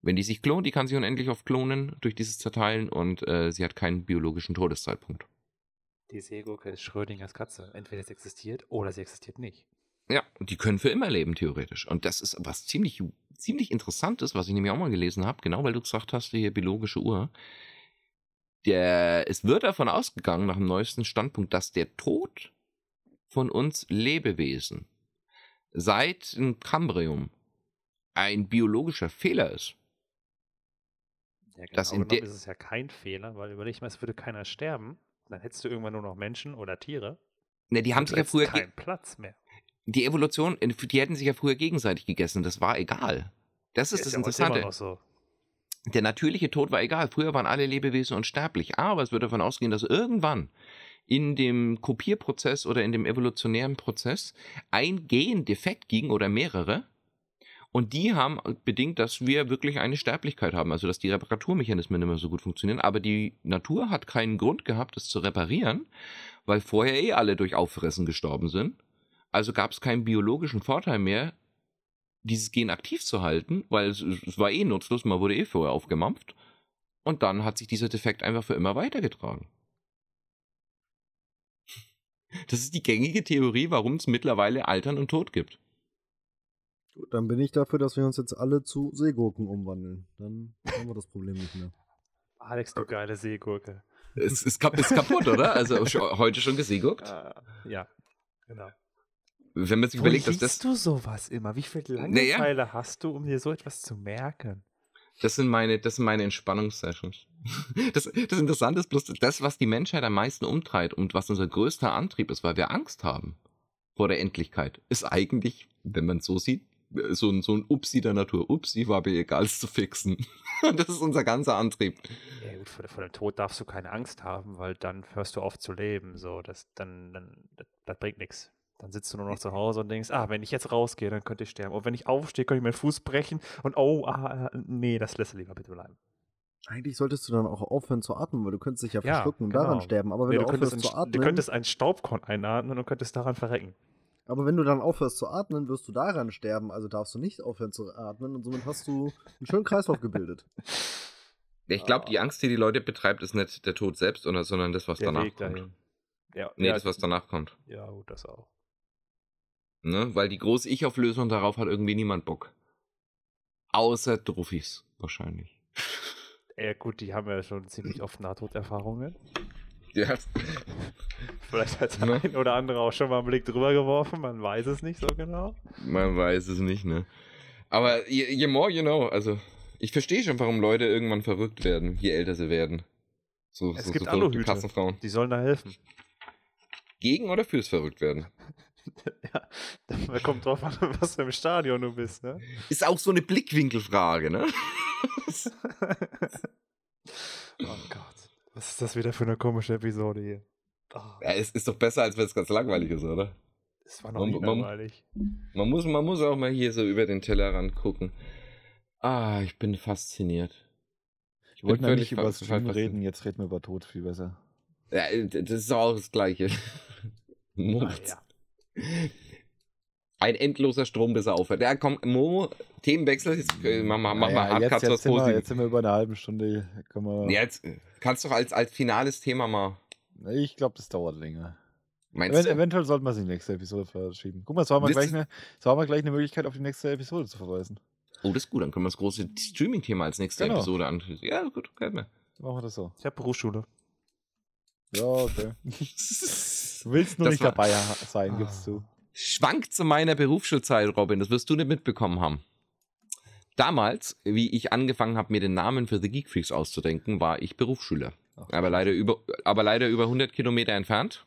Wenn die sich klont, die kann sich unendlich oft klonen durch dieses Zerteilen und äh, sie hat keinen biologischen Todeszeitpunkt. Die Seegurke ist Schrödingers Katze. Entweder es existiert oder sie existiert nicht. Ja, und die können für immer leben, theoretisch. Und das ist was ziemlich, ziemlich Interessantes, was ich nämlich auch mal gelesen habe, genau weil du gesagt hast, hier biologische Uhr. Der, es wird davon ausgegangen, nach dem neuesten Standpunkt, dass der Tod von uns Lebewesen seit dem Kambrium ein biologischer Fehler ist. Ja, genau Das in ist es ja kein Fehler, weil überleg mal, es würde keiner sterben. Dann hättest du irgendwann nur noch Menschen oder Tiere. Ne, die haben sich ja früher, keinen Platz mehr. die Evolution, die hätten sich ja früher gegenseitig gegessen, das war egal. Das ist das ja heute immer Interessante. noch so. Der natürliche Tod war egal. Früher waren alle Lebewesen unsterblich. Aber es wird davon ausgehen, dass irgendwann in dem Kopierprozess oder in dem evolutionären Prozess ein Gen defekt ging oder mehrere. Und die haben bedingt, dass wir wirklich eine Sterblichkeit haben, also dass die Reparaturmechanismen nicht mehr so gut funktionieren. Aber die Natur hat keinen Grund gehabt, es zu reparieren, weil vorher eh alle durch Auffressen gestorben sind. Also gab es keinen biologischen Vorteil mehr, dieses Gen aktiv zu halten, weil es, es war eh nutzlos, man wurde eh vorher aufgemampft. Und dann hat sich dieser Defekt einfach für immer weitergetragen. Das ist die gängige Theorie, warum es mittlerweile Altern und Tod gibt. Gut, dann bin ich dafür, dass wir uns jetzt alle zu Seegurken umwandeln. Dann haben wir das Problem nicht mehr. Alex, du geile Seegurke. Es ist, kap ist kaputt, oder? Also [laughs] heute schon geseeguckt. Ah, ja, genau. Wenn man sich Wo überlegt, dass das, du sowas immer? Wie viel Naja. Langeweile hast du, um dir so etwas zu merken? das sind meine, das sind meine Entspannungssessions. [laughs] Das, das Interessante ist bloß das, was die Menschheit am meisten umtreibt und was unser größter Antrieb ist, weil wir Angst haben. vor der Endlichkeit. Ist eigentlich, wenn man es so sieht, so ein, so ein Upsi der Natur. Upsi war mir egal, es zu fixen. [laughs] das ist unser ganzer Antrieb. Ja, gut, vor, vor dem Tod darfst du keine Angst haben, weil dann hörst du auf zu leben. So, das, dann, dann, das, das bringt nichts. Dann sitzt du nur noch zu Hause und denkst, ah, wenn ich jetzt rausgehe, dann könnte ich sterben. Und wenn ich aufstehe, könnte ich meinen Fuß brechen und oh, ah, nee, das lässt du lieber bitte bleiben. Eigentlich solltest du dann auch aufhören zu atmen, weil du könntest dich ja Ja, verschlucken und genau. daran sterben. Aber wenn Nee, du, du, aufhörst zu ein, du atmen, könntest einen Staubkorn einatmen und könntest daran verrecken. aber wenn du dann aufhörst zu atmen, wirst du daran sterben. Also darfst du nicht aufhören zu atmen und somit hast du einen schönen Kreislauf gebildet. [laughs] Ich glaube, die Angst, die die Leute betreibt, ist nicht der Tod selbst, sondern- sondern das, was Der danach Weg kommt. dahin. Ja, Nee, ja, das, was danach kommt. Ja, gut, das auch. Ne? Weil die große Ich-Auflösung, darauf hat irgendwie niemand Bock. Außer Druffis, wahrscheinlich. [laughs] Ja, gut, die haben ja schon ziemlich oft Nahtoderfahrungen. Ja. [laughs] Vielleicht hat der Ne? ein oder andere auch schon mal einen Blick drüber geworfen, man weiß es nicht so genau. Man weiß es nicht, ne? Aber je, je more you know, also ich verstehe schon, warum Leute irgendwann verrückt werden, je älter sie werden. So, Es so, gibt so Aluhüte. Kassenfrauen. Die sollen da helfen. Gegen oder fürs verrückt werden? Ja, da kommt drauf an, [laughs] was für im Stadion du bist, ne? Ist auch so eine Blickwinkelfrage, ne? [laughs] oh Gott. Was ist das wieder für eine komische Episode hier? Oh, Ja, es ist doch besser, als wenn es ganz langweilig ist, oder? das war noch Man- nie man- langweilig. Man muss, man muss auch mal hier so über den Tellerrand gucken. Ah, ich bin fasziniert. Ich eigentlich völlig über Stream fasziniert. reden, jetzt reden wir über Tod, viel besser. Ja, das ist doch auch das Gleiche. [laughs] Ah, Moritz. ja. Ein endloser Strom, bis er aufhört. Ja, komm, Momo, Themenwechsel. Jetzt äh, mach mal, mach mal Naja, Hardcuts jetzt, jetzt, sind wir, jetzt sind wir über eine halbe Stunde. Können wir, Jetzt äh, kannst du doch als, als finales Thema mal. Ich glaube, das dauert länger. Meinst Event, du? eventuell sollten wir es in die nächste Episode verschieben. Guck mal, so haben, wir gleich eine, so haben wir gleich eine Möglichkeit, auf die nächste Episode zu verweisen. Oh, das ist gut. Dann können wir das große Streaming-Thema als nächste Genau. Episode anschließen. Ja, gut, gefällt mir. Machen wir das so. Ich habe Berufsschule. Ja, okay. [laughs] Du willst nur Das nicht war- dabei sein, gibst du. Schwank zu meiner Berufsschulzeit, Robin. Das wirst du nicht mitbekommen haben. Damals, wie ich angefangen habe, mir den Namen für The Geek Freaks auszudenken, war ich Berufsschüler. Ach, Aber leider über, aber leider über 100 Kilometer entfernt.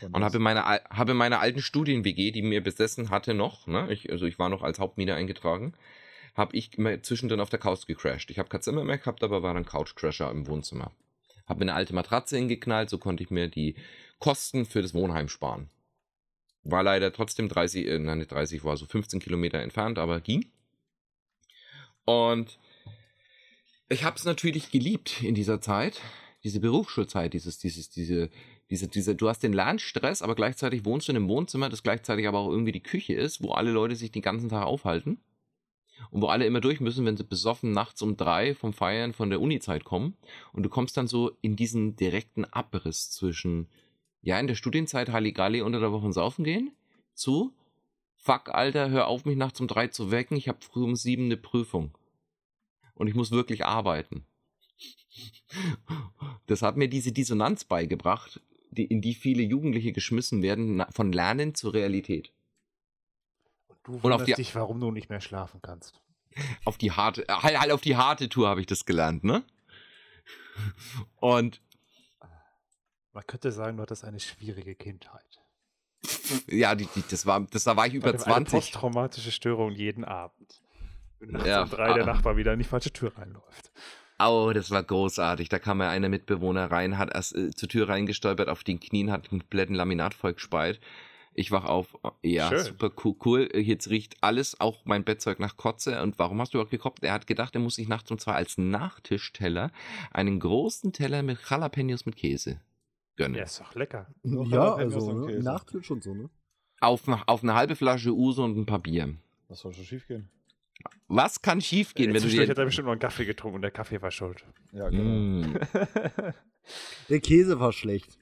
Und habe meine, habe meine alten Studien-WG, die mir besessen hatte noch, ne, ich, also ich war noch als Hauptmieter eingetragen, habe ich zwischendrin auf der Couch gecrashed. Ich habe kein Zimmer mehr gehabt, aber war dann Couchcrasher im Wohnzimmer. Habe mir eine alte Matratze hingeknallt, so konnte ich mir die Kosten für das Wohnheim sparen. War leider trotzdem 30, äh, nein, nicht 30, war so 15 Kilometer entfernt, aber ging. Und ich habe es natürlich geliebt in dieser Zeit, diese Berufsschulzeit, dieses, dieses, diese, diese, diese, du hast den Lernstress, aber gleichzeitig wohnst du in einem Wohnzimmer, das gleichzeitig aber auch irgendwie die Küche ist, wo alle Leute sich den ganzen Tag aufhalten und wo alle immer durch müssen, wenn sie besoffen nachts um drei vom Feiern von der Unizeit kommen und du kommst dann so in diesen direkten Abriss zwischen, ja, in der Studienzeit Halligalli unter der Woche saufen gehen, zu, fuck, Alter, hör auf, mich nachts um drei zu wecken, ich habe früh um sieben eine Prüfung und ich muss wirklich arbeiten. Das hat mir diese Dissonanz beigebracht, die, in die viele Jugendliche geschmissen werden, von Lernen zur Realität. Und du auf wunderst die- dich, warum du nicht mehr schlafen kannst. Auf die harte, äh, halt, halt auf die harte Tour habe ich das gelernt, ne? Und Man könnte sagen, du hattest eine schwierige Kindheit. ja, die, die, das war, das, da war ich über Eine 20. posttraumatische Störung jeden Abend. Wenn nachts Ja, um drei der ah. Nachbar wieder in die falsche Tür reinläuft. Oh, das war großartig. Da kam mir einer Mitbewohner rein, hat erst äh, zur Tür reingestolpert, auf den Knien, hat einen kompletten Laminat vollgespeit. Ich wach auf, oh, ja, Schön. super cool, cool. Jetzt riecht alles, auch mein Bettzeug nach Kotze. Und warum hast du auch gekocht? Er hat gedacht, er muss sich nachts um zwei als Nachtischteller einen großen Teller mit Jalapenos mit Käse gönnen. Ja, ist doch lecker. Noch ja, also ne? Nachtisch und so, ne? Auf, auf eine halbe Flasche Uso und ein paar Bier. Was soll schon schief gehen? Was kann schiefgehen, wenn du dir... er bestimmt noch einen Kaffee getrunken und der Kaffee war schuld. Ja, genau. Mm. [laughs] Der Käse war schlecht.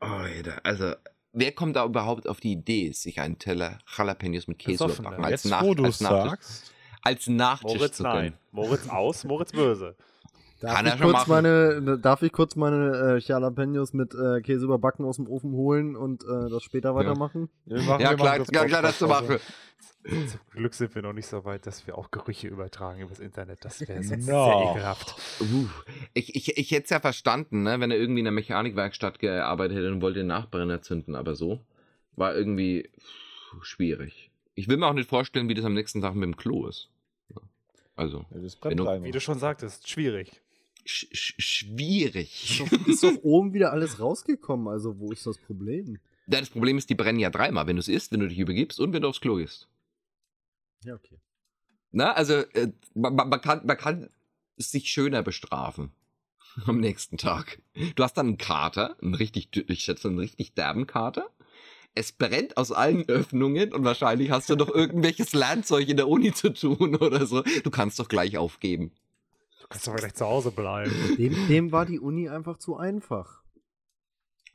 Oh, Alter, also... Wer kommt da überhaupt auf die Idee, sich einen Teller Jalapenos mit Käse Besoffener. überbacken? Als, Jetzt, Nach als, Nachtisch, sagst, als Nachtisch Moritz zu nein. Moritz aus, Moritz böse. [laughs] Darf, Kann ich kurz machen. meine, darf ich kurz meine äh, Jalapenos mit äh, Käse überbacken aus dem Ofen holen und äh, das später weitermachen? wir machen, Ja, wir klar, machen klar, klar, das zu machen. Zum Glück sind wir noch nicht so weit, dass wir auch Gerüche übertragen übers Internet. Das wäre sonst No. sehr ekelhaft. Uh, ich, ich, ich hätte es ja verstanden, ne, wenn er irgendwie in einer Mechanikwerkstatt gearbeitet hätte und wollte den Nachbrenner zünden, aber so. war irgendwie pff, schwierig. Ich will mir auch nicht vorstellen, wie das am nächsten Tag mit dem Klo ist. Also, Ja, das Wenn du-. Wie du schon sagtest, schwierig. Sch sch schwierig. Ist doch, ist doch oben wieder alles rausgekommen, also wo ist das Problem? Ja, das Problem ist, die brennen ja dreimal, wenn du es isst, wenn du dich übergibst und wenn du aufs Klo gehst. Ja, okay. Na, also äh, man, man, man kann, man kann sich schöner bestrafen [laughs] am nächsten Tag. Du hast dann einen Kater, einen richtig, ich schätze einen richtig derben Kater. Es brennt aus allen Öffnungen und wahrscheinlich hast du noch irgendwelches Lernzeug in der Uni zu tun [laughs] oder so. Du kannst doch gleich aufgeben. Du kannst doch vielleicht zu Hause bleiben. Dem, dem war die Uni einfach zu einfach.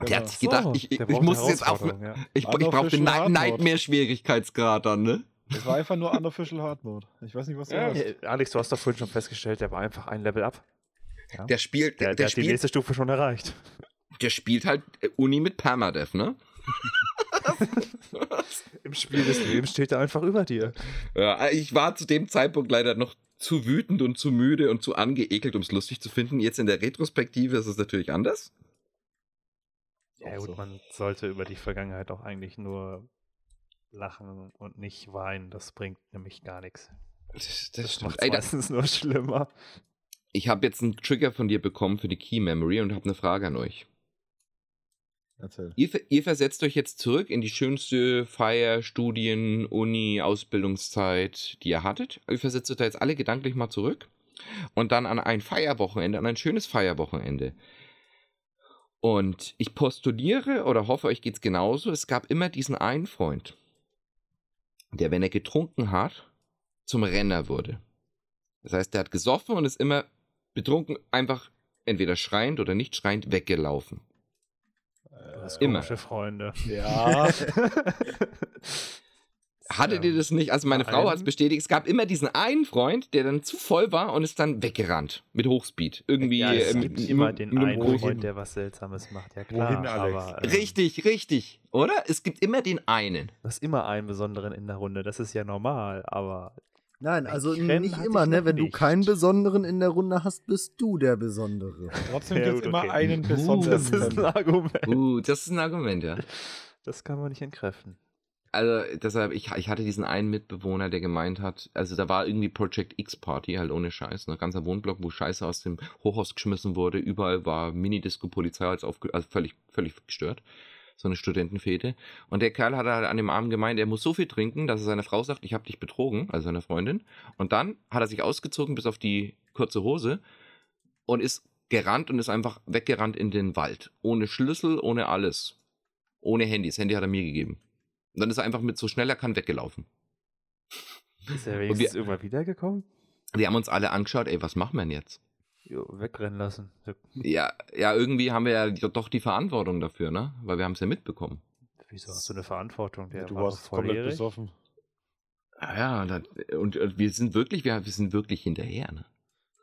Der hat sich gedacht, So, ich, ich, ich muss es jetzt auf. Herausforderung, ja. Ich, ich brauche den. Nightmare-Schwierigkeitsgrad dann, ne? Das war einfach nur Unofficial Hard Mode. Ich weiß nicht, was du Ja. hast. Alex, du hast doch vorhin schon festgestellt, der war einfach ein Level ab. Ja? Der spielt, der, der, der hat die spielt, nächste Stufe schon erreicht. der spielt halt äh, Uni mit Permadeath, ne? [laughs] Im Spiel des Lebens steht er einfach über dir. Ja, ich war zu dem Zeitpunkt leider noch zu wütend und zu müde und zu angeekelt, um es lustig zu finden. Jetzt in der Retrospektive ist es natürlich anders. Ja gut, so. man sollte über die Vergangenheit auch eigentlich nur lachen und nicht weinen. Das bringt nämlich gar nichts. Das, Das macht Ey, da, meistens nur schlimmer. ich habe jetzt einen Trigger von dir bekommen für die Key Memory und habe eine Frage an euch. Erzähl. Ihr, ihr versetzt euch jetzt zurück in die schönste Feier, Studien, Uni, Ausbildungszeit, die ihr hattet. Ihr versetzt euch da jetzt alle gedanklich mal zurück und dann an ein Feierwochenende, an ein schönes Feierwochenende. Und ich postuliere oder hoffe, euch geht's genauso. Es gab immer diesen einen Freund, der, wenn er getrunken hat, zum Renner wurde. Das heißt, der hat gesoffen und ist immer betrunken, einfach entweder schreiend oder nicht schreiend weggelaufen. Du hast Immer. komische Freunde. Ja, [laughs] Hattet ihr das nicht? Also meine Frau hat es bestätigt. Es gab immer diesen einen Freund, der dann zu voll war und ist dann weggerannt mit Hochspeed. Irgendwie. Ja, es äh, gibt mit- immer mit- den mit einen Freund, der was Seltsames macht. Ja klar, Wohin, Alex? aber ähm, Richtig, richtig. Oder? Es gibt immer den einen. du hast immer einen besonderen in der Runde. Das ist ja normal, aber Nein, also nicht immer, ne? Wenn du nicht. keinen Besonderen in der Runde hast, bist du der Besondere. [laughs] trotzdem gibt es gut, immer okay. einen Uh, besonderen. das ist ein. Argument. Uh, das ist ein Argument, ja. Das kann man nicht entkräften. Also deshalb, ich, ich hatte diesen einen Mitbewohner, der gemeint hat, also da war irgendwie Project X Party, halt ohne Scheiß, ne? ganzer Wohnblock, wo Scheiße aus dem Hochhaus geschmissen wurde, überall war Minidisco, Polizei, als aufge also völlig, völlig gestört. So eine Studentenfete. Und der Kerl hat halt an dem Abend gemeint, er muss so viel trinken, dass er seiner Frau sagt, ich habe dich betrogen, also seiner Freundin. Und dann hat er sich ausgezogen bis auf die kurze Hose und ist gerannt und ist einfach weggerannt in den Wald. Ohne Schlüssel, ohne alles. Ohne Handy. Das Handy hat er mir gegeben. Und dann ist er einfach mit so schnell er kann weggelaufen. Ist er wenigstens wir- irgendwann wiedergekommen? Wir haben uns alle angeschaut, ey, was machen wir denn jetzt? Jo, wegrennen lassen. Ja, ja, irgendwie haben wir ja doch die Verantwortung dafür, ne? Weil wir haben es ja mitbekommen. Wieso hast du eine Verantwortung? Der Du war warst komplett besoffen. Ja, ja, und, und, und wir sind wirklich, wir, wir sind wirklich hinterher, ne?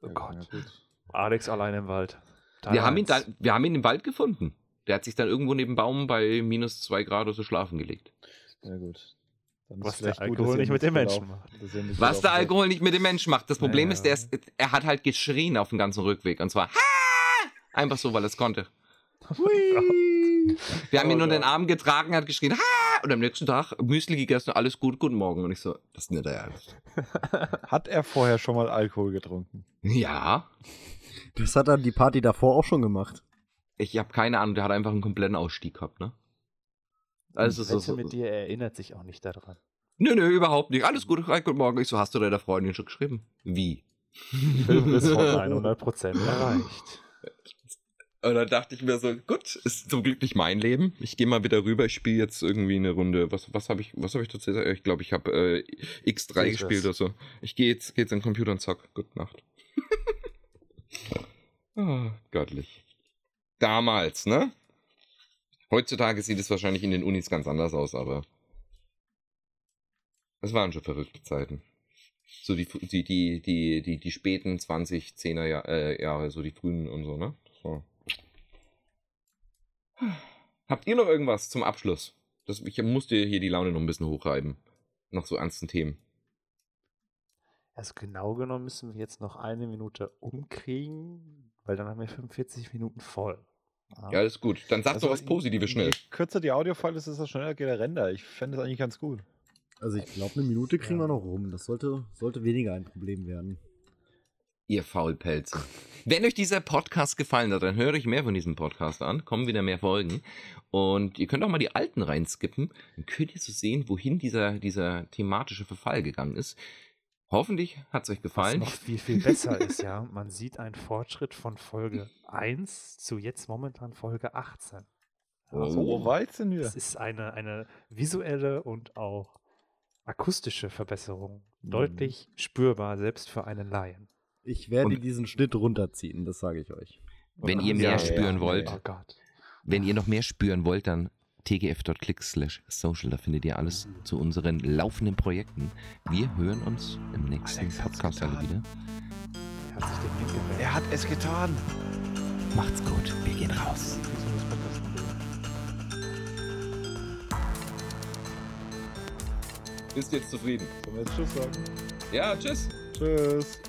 Oh Ja, Gott. gut. Alex allein im Wald. Teil Wir haben, ihn dann, wir haben ihn im Wald gefunden. Der hat sich dann irgendwo neben dem Baum bei minus zwei Grad oder so schlafen gelegt. Ja, gut. Dann Was der gut, Alkohol ihr nicht mit den Menschen macht. Was der Alkohol nicht mit dem Menschen macht. Das Problem Ja. ist, der ist, er hat halt geschrien auf dem ganzen Rückweg. Und zwar, "Ha!" einfach so, weil er es konnte. [laughs] Wir haben Oh ihn nur Gott. den Arm getragen, er hat geschrien, ha! Und am nächsten Tag Müsli gegessen, alles gut, guten Morgen. Und ich so, das ist nicht der Ernst. [laughs] Hat er vorher schon mal Alkohol getrunken? Ja, Das hat er die Party davor auch schon gemacht. ich habe keine Ahnung, der hat einfach einen kompletten Ausstieg gehabt, ne? Also Die so, so, mit dir erinnert sich auch nicht daran. Nö, nö, überhaupt nicht. Alles gut, hi, guten Morgen. Ich so, hast du deiner Freundin schon geschrieben? Wie? Film ist [laughs] von 100% erreicht. Und dann dachte ich mir so, gut, ist zum Glück nicht mein Leben. Ich gehe mal wieder rüber, ich spiele jetzt irgendwie eine Runde. Was, was habe ich, was habe ich dazu gesagt? Ich glaube, ich habe äh, X3 Tetris. gespielt oder so. Ich gehe jetzt, geh jetzt an den Computer und zack, gute Nacht. [laughs] ah, göttlich. Damals, ne? Heutzutage sieht es wahrscheinlich in den Unis ganz anders aus, aber es waren schon verrückte Zeiten. So die, die, die, die, die, die späten 20, 10er Jahr, äh, Jahre, so die frühen und so, ne? War Habt ihr noch irgendwas zum Abschluss? Das, ich musste hier die Laune noch ein bisschen hochreiben. Noch so ernsten Themen. Also genau genommen müssen wir jetzt noch eine Minute umkriegen, weil dann haben wir 45 Minuten voll. Ah. Ja, ist gut. Dann sag Also, doch was Positives schnell. Je kürzer die Audiofile ist, desto schneller geht der Render. Ich fände das eigentlich ganz gut. Also ich glaube, eine Minute kriegen Ja. wir noch rum. Das sollte, sollte weniger ein Problem werden. Ihr Faulpelze. Wenn euch dieser Podcast gefallen hat, dann hört euch mehr von diesem Podcast an. Kommen wieder mehr Folgen. Und ihr könnt auch mal die alten reinskippen. Dann könnt ihr so sehen, wohin dieser, dieser thematische Verfall gegangen ist. Hoffentlich hat es euch Was gefallen. noch viel, viel besser [laughs] ist, ja. Man sieht einen Fortschritt von Folge 1 zu jetzt momentan Folge 18. Oh. Also, So weit sind wir. Es ist eine, eine visuelle und auch akustische Verbesserung. Mhm. Deutlich spürbar, selbst für einen Laien. Ich werde Und- diesen Schnitt runterziehen, das sage ich euch. Wenn ihr Ja, mehr ja, spüren ja. wollt, Oh Gott. wenn ihr noch mehr spüren wollt, dann tgf.click slash social. Da findet ihr alles zu unseren laufenden Projekten. Wir hören uns im nächsten Alex Podcast alle wieder. Er hat. Er hat es getan. Macht's gut. Wir gehen raus. Bist du jetzt zufrieden? Sollen wir jetzt Tschüss sagen? Ja, tschüss. Tschüss.